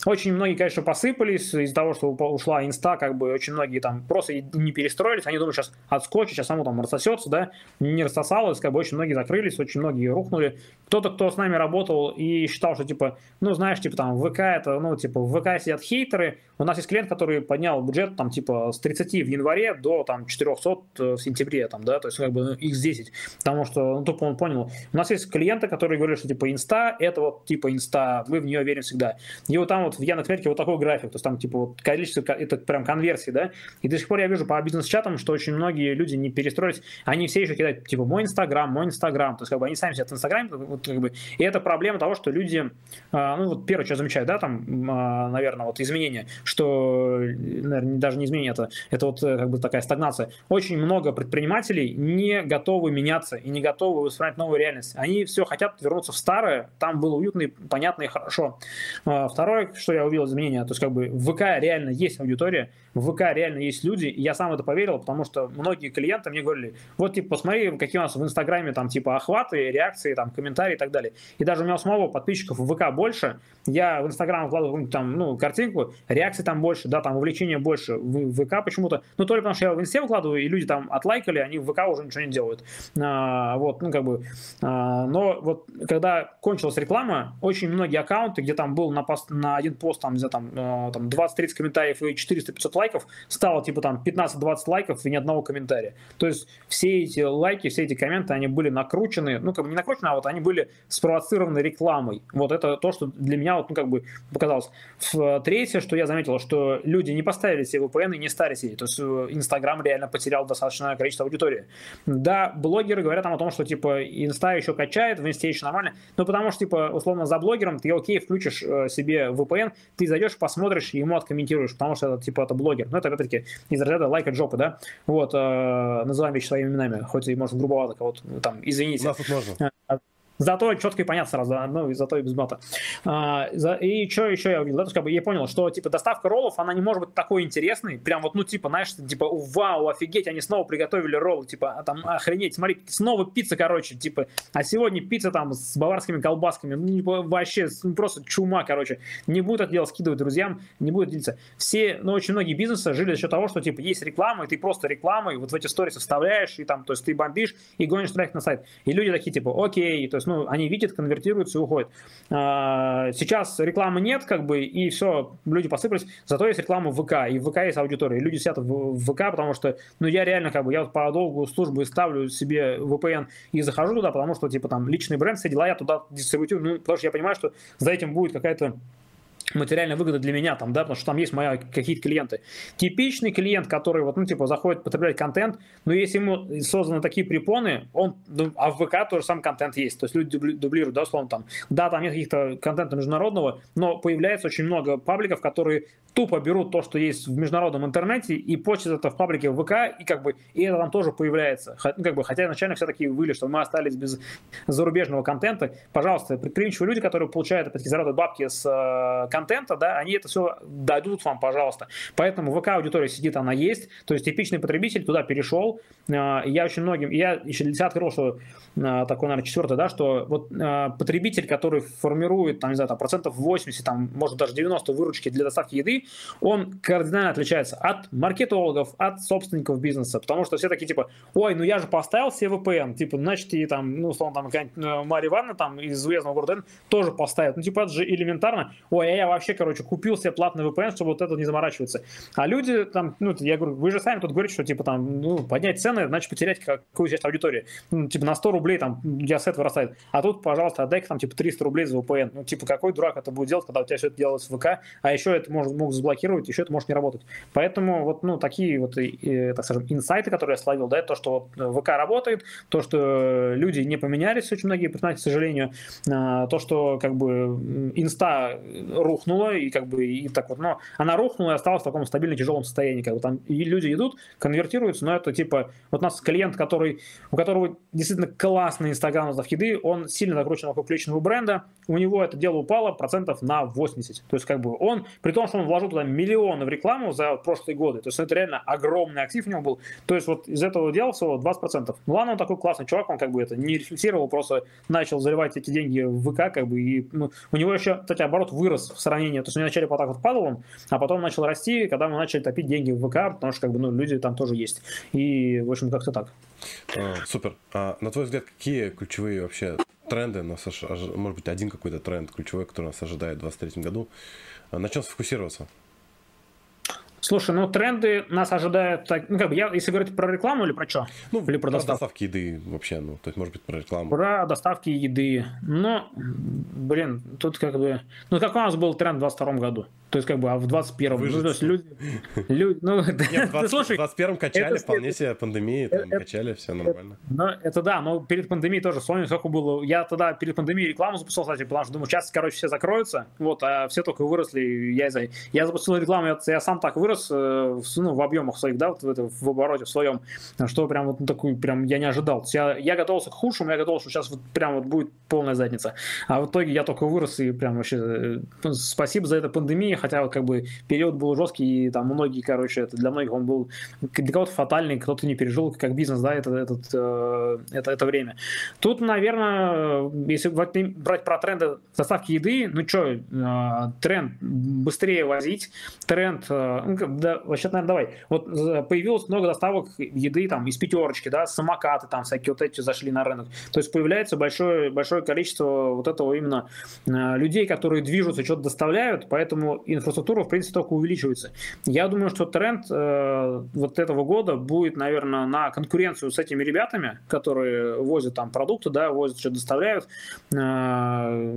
Очень многие, конечно, посыпались из-за того, что ушла инста, как бы, очень многие там просто не перестроились, они думают, сейчас отскочит, сейчас само там рассосется, да, не рассосалось, как бы, очень многие закрылись, очень многие рухнули. Кто-то, кто с нами работал и считал, что, типа, ну, знаешь, типа там ВК это, ну, типа в ВК сидят хейтеры. У нас есть клиент, который поднял бюджет там типа с 30 в январе до там 400 э, в сентябре, там, да, то есть как бы ну, x10, потому что, ну, тупо он понял. У нас есть клиенты, которые говорят, что типа инста, это вот типа инста, мы в нее верим всегда. И вот там вот в Яндекс.Метрике вот такой график, то есть там типа вот количество, это прям конверсии, да, и до сих пор я вижу по бизнес-чатам, что очень многие люди не перестроились, они все еще кидают, типа, мой инстаграм, мой инстаграм, то есть как бы они сами сидят в инстаграме, вот, как бы, и это проблема того, что люди, а, ну вот первое, что я замечаю, да, там, а, наверное, вот изменения, что, наверное, даже не изменения, это, это вот э, как бы такая стагнация. Очень много предпринимателей не готовы меняться и не готовы воспринимать новую реальность. Они все хотят вернуться в старое, там было уютно и понятно и хорошо. А, второе, что я увидел изменения, то есть как бы в ВК реально есть аудитория, в ВК реально есть люди, и я сам это поверил, потому что многие клиенты мне говорили, вот, типа, посмотри, какие у нас в Инстаграме там, типа, охваты, реакции, там, комментарии и так далее. И даже у меня у самого подписчиков в ВК больше, я в Инстаграм вкладываю там, ну, картинку, реакции там больше, да, там увлечения больше в ВК почему-то, ну, то ли потому что я в Инсте выкладываю, и люди там отлайкали, они в ВК уже ничего не делают. А, вот, ну, как бы, а, но вот, когда кончилась реклама, очень многие аккаунты, где там был на, пост, на один пост, там, где там, а, там 20-30 комментариев и 400-500 лайков, стало, типа, там, 15-20 лайков и ни одного комментария. То есть, все эти лайки, все эти комменты, они были накручены, ну, как бы не накручены, а вот они были спровоцированы рекламой. Вот это то, что для меня вот, ну, как бы показалось. Третье, что я заметил, что люди не поставили себе VPN и не стали сидеть. То есть э, Инстаграм реально потерял достаточное количество аудитории. Да, блогеры говорят там о том, что типа Инста еще качает, в Инсте еще нормально, но потому что типа условно за блогером ты окей, включишь э, себе VPN, ты зайдешь, посмотришь, ему откомментируешь, потому что это типа это блогер. Ну это опять-таки из разряда лайка джопы, да? Вот, э, называем вещи своими именами, хоть и может грубовато кого-то, там, извините. У нас тут можно. Зато четко и понятно сразу, ну, и зато и без мата. А, и что еще я увидел? Да, как бы я понял, что, типа, доставка роллов, она не может быть такой интересной, прям вот, ну, типа, знаешь, типа, вау, офигеть, они снова приготовили роллы, типа, а там, охренеть, смотри, снова пицца, короче, типа, а сегодня пицца там с баварскими колбасками, ну, вообще, ну, просто чума, короче, не будет это дело скидывать друзьям, не будет делиться. Все, ну, очень многие бизнесы жили за счет того, что, типа, есть реклама, и ты просто рекламой вот в эти сторис вставляешь, и там, то есть ты бомбишь и гонишь трафик на сайт. И люди такие, типа, окей, то есть, ну, они видят, конвертируются и уходят. А, сейчас рекламы нет, как бы, и все, люди посыпались, зато есть реклама в ВК, и в ВК есть аудитория, и люди сидят в, ВК, потому что, ну, я реально, как бы, я вот по долгу службы ставлю себе VPN и захожу туда, потому что, типа, там, личный бренд, все дела, я туда дистрибутирую, ну, потому что я понимаю, что за этим будет какая-то материальная выгода для меня там, да, потому что там есть мои какие-то клиенты. Типичный клиент, который вот, ну, типа, заходит потреблять контент, но если ему созданы такие препоны, он, ну, а в ВК тоже сам контент есть, то есть люди дублируют, да, условно, там, да, там нет каких-то контента международного, но появляется очень много пабликов, которые тупо берут то, что есть в международном интернете и почтят это в паблике в ВК, и как бы, и это там тоже появляется. Ну, как бы, хотя изначально все такие были, что мы остались без зарубежного контента. Пожалуйста, предприимчивые люди, которые получают, опять-таки, зарабатывают бабки с э, контента, да, они это все дадут вам, пожалуйста. Поэтому ВК аудитория сидит, она есть, то есть типичный потребитель туда перешел. Э, я очень многим, я еще для себя открыл, что э, такое, наверное, четвертое, да, что вот э, потребитель, который формирует, там, не знаю, там, процентов 80, там, может даже 90 выручки для доставки еды, он кардинально отличается от маркетологов, от собственников бизнеса, потому что все такие типа, ой, ну я же поставил себе VPN, типа, значит, и там, ну, условно, там э, Мария Ивановна там из уездного города тоже поставит, ну, типа, это же элементарно, ой, а я вообще, короче, купил себе платный VPN, чтобы вот это не заморачиваться. А люди там, ну, я говорю, вы же сами тут говорите, что, типа, там, ну, поднять цены, значит, потерять какую часть аудитории. Ну, типа, на 100 рублей там я сет вырастает. А тут, пожалуйста, отдай там, типа, 300 рублей за VPN. Ну, типа, какой дурак это будет делать, когда у тебя все это делается в ВК, а еще это может, могут заблокировать, еще это может не работать. Поэтому вот, ну, такие вот, и, так скажем, инсайты, которые я словил, да, то, что вот ВК работает, то, что люди не поменялись, очень многие к сожалению, а, то, что, как бы, инста рухнула, и, как бы, и так вот, но она рухнула и осталась в таком стабильно тяжелом состоянии, как бы, там, и люди идут, конвертируются, но это, типа, вот у нас клиент, который, у которого действительно классный инстаграм на еды, он сильно закручен вокруг личного бренда, у него это дело упало процентов на 80, то есть, как бы, он, при том, что он вложил туда миллионы в рекламу за прошлые годы. То есть это реально огромный актив у него был. То есть вот из этого дела всего 20%. Ну ладно, он такой классный чувак, он как бы это не рефлексировал, просто начал заливать эти деньги в ВК, как бы, и ну, у него еще, кстати, оборот вырос в сравнении. То есть он вначале вот так вот падал он, а потом начал расти, когда мы начали топить деньги в ВК, потому что как бы, ну, люди там тоже есть. И, в общем, как-то так. А, супер. А на твой взгляд, какие ключевые вообще тренды, нас, может быть, один какой-то тренд ключевой, который нас ожидает в 2023 году, на чем сфокусироваться? Слушай, ну тренды нас ожидают, так, ну как бы, я, если говорить про рекламу или про что? Ну, или про, про доставку. доставки еды вообще, ну, то есть, может быть, про рекламу. Про доставки еды. Ну, блин, тут как бы, ну, как у нас был тренд в 22 году? То есть, как бы, а в 21-м, ну, то есть, люди, люди ну, *laughs* Нет, в 20, *laughs* слушай, в 21-м качали, это, вполне себе пандемии, там, это, качали, все нормально. Ну, это да, но перед пандемией тоже, вспомню, сколько было, я тогда перед пандемией рекламу запустил, кстати, потому что думаю, сейчас, короче, все закроются, вот, а все только выросли, я, я запустил рекламу, я, я сам так вырос, э, ну, в объемах своих, да, вот в, это, в обороте в своем, что прям вот такой, прям я не ожидал. Я, я готовился к худшему, я готовился, что сейчас вот прям вот будет полная задница. А в итоге я только вырос и прям вообще э, спасибо за это пандемии, хотя как бы период был жесткий, и там многие, короче, это для многих он был для кого-то фатальный, кто-то не пережил как бизнес, да, это, этот, э, это, это время. Тут, наверное, если брать про тренды доставки еды, ну что, тренд быстрее возить, тренд, ну, да, вообще, наверное, давай, вот появилось много доставок еды там из пятерочки, да, самокаты там всякие вот эти зашли на рынок, то есть появляется большое, большое количество вот этого именно людей, которые движутся, что-то доставляют, поэтому инфраструктура, в принципе, только увеличивается. Я думаю, что тренд э, вот этого года будет, наверное, на конкуренцию с этими ребятами, которые возят там продукты, да, возят, что доставляют, э,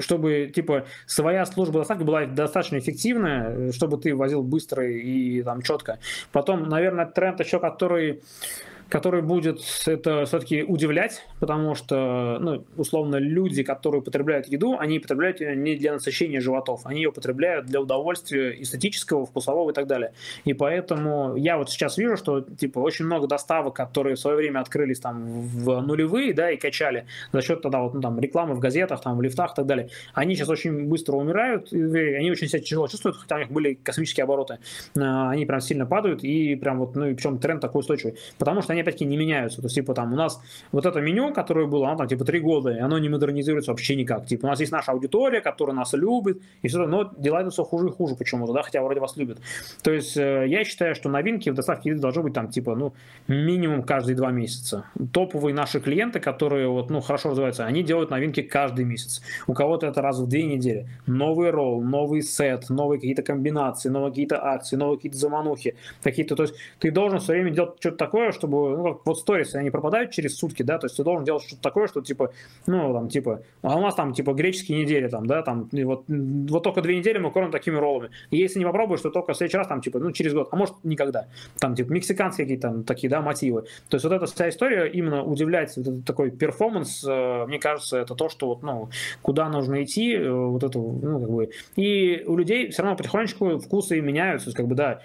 чтобы, типа, своя служба доставки была достаточно эффективная, чтобы ты возил быстро и там четко. Потом, наверное, тренд еще, который который будет это все-таки удивлять, потому что, ну, условно, люди, которые потребляют еду, они потребляют ее не для насыщения животов, они ее потребляют для удовольствия эстетического, вкусового и так далее. И поэтому я вот сейчас вижу, что, типа, очень много доставок, которые в свое время открылись там в нулевые, да, и качали за счет тогда вот, ну, там, рекламы в газетах, там, в лифтах и так далее, они сейчас очень быстро умирают, и они очень себя тяжело чувствуют, хотя у них были космические обороты, а, они прям сильно падают, и прям вот, ну, и причем тренд такой устойчивый, потому что они опять-таки не меняются. То есть, типа, там у нас вот это меню, которое было, оно там, типа, три года, и оно не модернизируется вообще никак. Типа, у нас есть наша аудитория, которая нас любит, и все, но дела идут все хуже и хуже почему-то, да, хотя вроде вас любят. То есть, э, я считаю, что новинки в доставке еды должны быть там, типа, ну, минимум каждые два месяца. Топовые наши клиенты, которые вот, ну, хорошо развиваются, они делают новинки каждый месяц. У кого-то это раз в две недели. Новый ролл, новый сет, новые какие-то комбинации, новые какие-то акции, новые какие-то заманухи, какие-то, то есть, ты должен все время делать что-то такое, чтобы, ну, вот сторис, они пропадают через сутки, да, то есть ты должен делать что-то такое, что типа, ну, там, типа, а у нас там, типа, греческие недели, там, да, там, вот, вот только две недели мы кормим такими роллами. И если не попробуешь, то только в следующий раз, там, типа, ну, через год, а может, никогда. Там, типа, мексиканские какие-то там такие, да, мотивы. То есть вот эта вся история именно удивляет, вот этот такой перформанс, э, мне кажется, это то, что вот, ну, куда нужно идти, э, вот это, ну, как бы, и у людей все равно потихонечку вкусы меняются, как бы, да,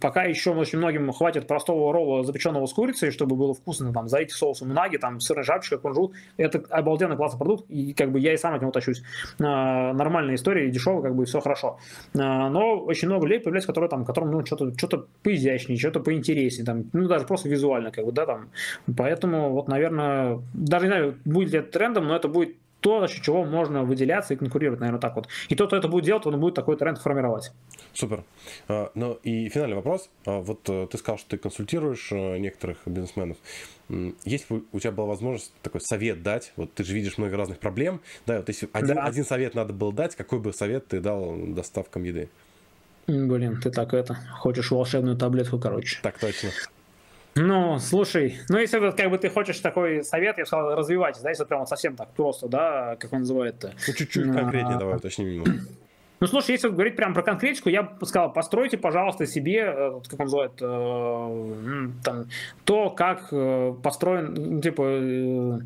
пока еще очень многим хватит простого ролла, запеченного с курицей, чтобы было вкусно, там, залить соусом наги, там, сырная жабчика, кунжут, это обалденно классный продукт, и как бы я и сам от него тащусь. А, нормальная история, дешевая, как бы все хорошо. А, но очень много людей появляется, которые там, которым, ну, что-то что поизящнее, что-то поинтереснее, там, ну, даже просто визуально, как бы, да, там. Поэтому, вот, наверное, даже не знаю, будет ли это трендом, но это будет то, за счет чего можно выделяться и конкурировать, наверное, так вот. И тот, кто это будет делать, он будет такой тренд формировать. Супер. А, ну и финальный вопрос. А, вот э, ты сказал, что ты консультируешь э, некоторых бизнесменов. Если бы у тебя была возможность такой совет дать, вот ты же видишь много разных проблем, да, вот если один, да. один совет надо было дать, какой бы совет ты дал доставкам еды? Блин, ты так это, хочешь волшебную таблетку, короче. Так точно. Ну, слушай, ну если вот как бы ты хочешь такой совет, я сказал, развивать, да, если прям вот совсем так просто, да, как он называет-то. Ну, чуть-чуть конкретнее давай уточним немного. Ну, слушай, если говорить прям про конкретику, я бы сказал, постройте, пожалуйста, себе, э, как он называет, э, там, то, как э, построен, типа,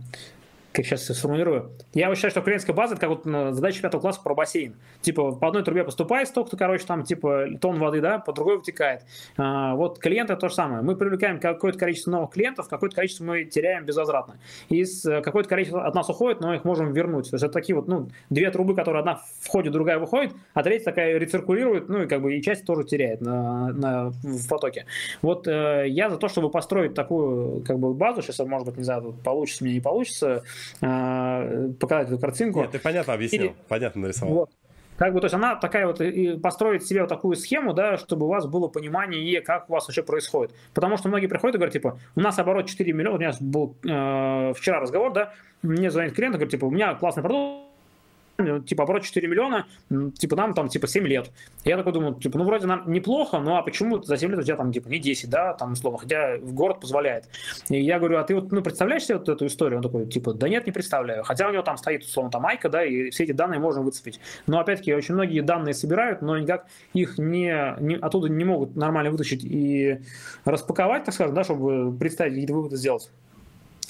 как сейчас сформулирую. Я считаю, что клиентская база это как вот ну, задача пятого класса про бассейн. Типа по одной трубе поступает столько-то, короче, там типа тон воды, да, по другой вытекает. А, вот клиенты то же самое. Мы привлекаем какое-то количество новых клиентов, какое-то количество мы теряем безвозвратно. И э, какое-то количество от нас уходит, но их можем вернуть. То есть это такие вот, ну, две трубы, которые одна входит, другая выходит, а третья такая рециркулирует, ну и как бы и часть тоже теряет на, на, в потоке. Вот э, я за то, чтобы построить такую как бы базу, сейчас, может быть, не знаю, получится мне не получится, э, показать эту картинку. Нет, ты понятно объяснил, и, понятно нарисовал. Вот. Как бы, то есть она такая вот, и построить себе вот такую схему, да, чтобы у вас было понимание, как у вас вообще происходит. Потому что многие приходят и говорят, типа, у нас оборот 4 миллиона, у меня был э, вчера разговор, да, мне звонит клиент и говорит, типа, у меня классный продукт, типа, оборот 4 миллиона, типа, нам там, типа, 7 лет. Я такой думаю, типа, ну, вроде нам неплохо, ну, а почему за 7 лет у тебя там, типа, не 10, да, там, условно, хотя в город позволяет. И я говорю, а ты вот, ну, представляешь себе вот эту историю? Он такой, типа, да нет, не представляю. Хотя у него там стоит, условно, там майка, да, и все эти данные можно выцепить. Но, опять-таки, очень многие данные собирают, но никак их не, не, оттуда не могут нормально вытащить и распаковать, так скажем, да, чтобы представить, какие-то выводы сделать.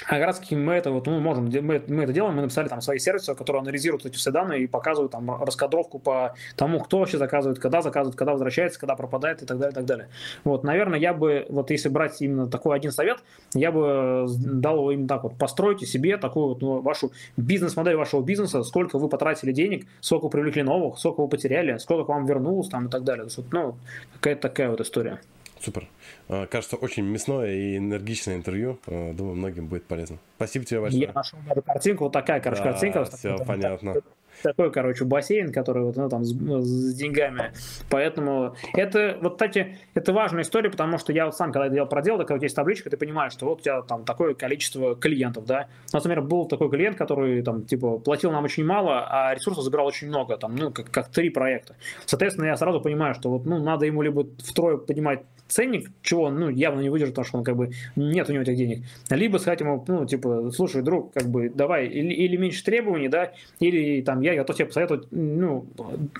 А таки мы это вот, мы можем, мы, это делаем, мы написали там свои сервисы, которые анализируют эти все данные и показывают там раскадровку по тому, кто вообще заказывает, когда заказывает, когда возвращается, когда пропадает и так далее, и так далее. Вот, наверное, я бы, вот если брать именно такой один совет, я бы дал его именно так вот, постройте себе такую вот ну, вашу бизнес-модель вашего бизнеса, сколько вы потратили денег, сколько привлекли новых, сколько вы потеряли, сколько к вам вернулось там и так далее. То есть, ну, какая-то такая вот история. Супер. А, кажется, очень мясное и энергичное интервью. А, думаю, многим будет полезно. Спасибо тебе большое. Я нашел картинку, вот такая, короче, да, картинка. Все понятно. Такой, короче, бассейн, который вот, ну, там, с, с деньгами. Поэтому это, вот, кстати, это важная история, потому что я вот сам, когда делал продел, так вот есть табличка, ты понимаешь, что вот у тебя там такое количество клиентов, да. У нас, например, был такой клиент, который там, типа, платил нам очень мало, а ресурсов забирал очень много, там, ну, как, как три проекта. Соответственно, я сразу понимаю, что вот, ну, надо ему либо втрое поднимать ценник, чего он ну, явно не выдержит, потому что он как бы нет у него этих денег. Либо сказать ему, ну, типа, слушай, друг, как бы давай, или, или меньше требований, да, или там я готов тебе посоветовать ну,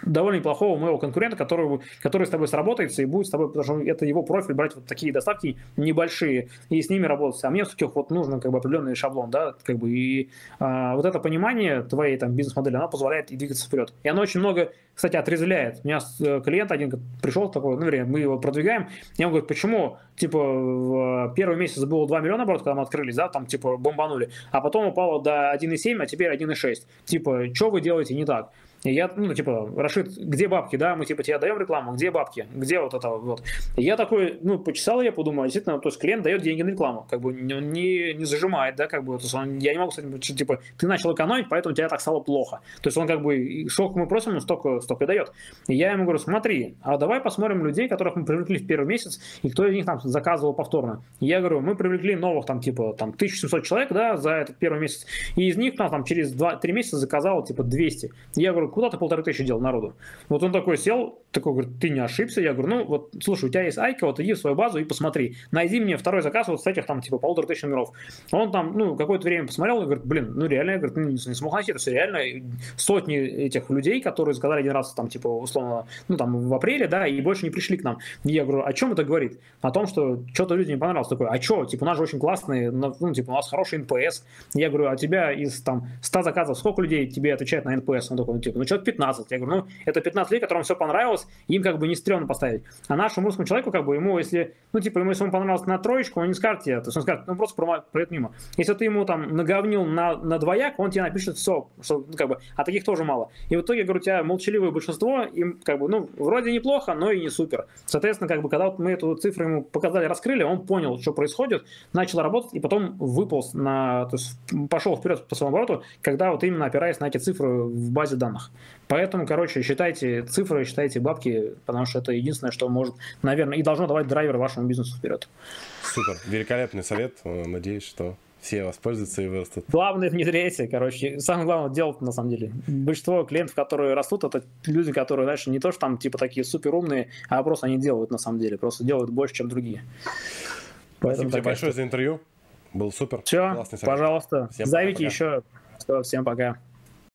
довольно неплохого моего конкурента, который, который с тобой сработается и будет с тобой, потому что это его профиль, брать вот такие доставки небольшие и с ними работать. А мне все-таки вот нужно как бы определенный шаблон, да, как бы и а, вот это понимание твоей там бизнес-модели, оно позволяет и двигаться вперед. И оно очень много, кстати, отрезвляет. У меня э, клиент один пришел такой, ну, вернее, мы его продвигаем, и он говорит, почему, типа, в первый месяц было 2 миллиона оборот, когда мы открылись, да, там, типа, бомбанули, а потом упало до 1,7, а теперь 1,6. Типа, что вы делаете не так? Я, ну, типа, Рашид, где бабки, да, мы, типа, тебе даем рекламу, где бабки, где вот это вот. Я такой, ну, почесал, я подумал, действительно, то есть клиент дает деньги на рекламу, как бы не, не зажимает, да, как бы, то есть он, я не могу сказать, что, типа, ты начал экономить, поэтому у тебя так стало плохо. То есть он, как бы, сколько мы просим, он столько, столько и дает. И я ему говорю, смотри, а давай посмотрим людей, которых мы привлекли в первый месяц, и кто из них там заказывал повторно. И я говорю, мы привлекли новых, там, типа, там, 1700 человек, да, за этот первый месяц, и из них, там, там через 2-3 месяца заказал, типа, 200. И я говорю, куда ты полторы тысячи дел народу. Вот он такой сел, такой говорит, ты не ошибся. Я говорю, ну вот, слушай, у тебя есть iiko, вот иди в свою базу и посмотри. Найди мне второй заказ вот с этих там типа полутора тысяч номеров. Он там, ну, какое-то время посмотрел и говорит, блин, ну реально, я говорю, ну, не, не смог найти, то есть реально сотни этих людей, которые заказали один раз там типа условно, ну там в апреле, да, и больше не пришли к нам. Я говорю, о чем это говорит? О том, что что-то людям не понравилось. Такой, а что, типа у нас же очень классный, ну, типа у нас хороший NPS. Я говорю, а тебя из там 100 заказов сколько людей тебе отвечает на NPS? Он такой, ну, типа, ну, человек 15. Я говорю, ну, это 15 людей, которым все понравилось, им как бы не стрёмно поставить. А нашему русскому человеку, как бы, ему, если, ну, типа, ему, если ему понравилось на троечку, он не скажет тебе, то есть он скажет, ну, просто пройдет мимо. Если ты ему там наговнил на, на двояк, он тебе напишет все, что, ну, как бы, а таких тоже мало. И в итоге, говорю, у тебя молчаливое большинство, им, как бы, ну, вроде неплохо, но и не супер. Соответственно, как бы, когда вот мы эту цифру ему показали, раскрыли, он понял, что происходит, начал работать, и потом выполз на, то есть пошел вперед по своему обороту, когда вот именно опираясь на эти цифры в базе данных. Поэтому, короче, считайте цифры, считайте бабки, потому что это единственное, что может, наверное, и должно давать драйвер вашему бизнесу вперед. Супер, великолепный совет. Надеюсь, что все воспользуются и вырастут. Главное внедряйте, короче. Самое главное делать, на самом деле. Большинство клиентов, которые растут, это люди, которые, знаешь, не то, что там типа такие супер умные, а просто они делают на самом деле. Просто делают больше, чем другие. Поэтому Спасибо тебе большое за интервью. Был супер. Все, пожалуйста. Всем Зовите пока. еще. Все, всем пока.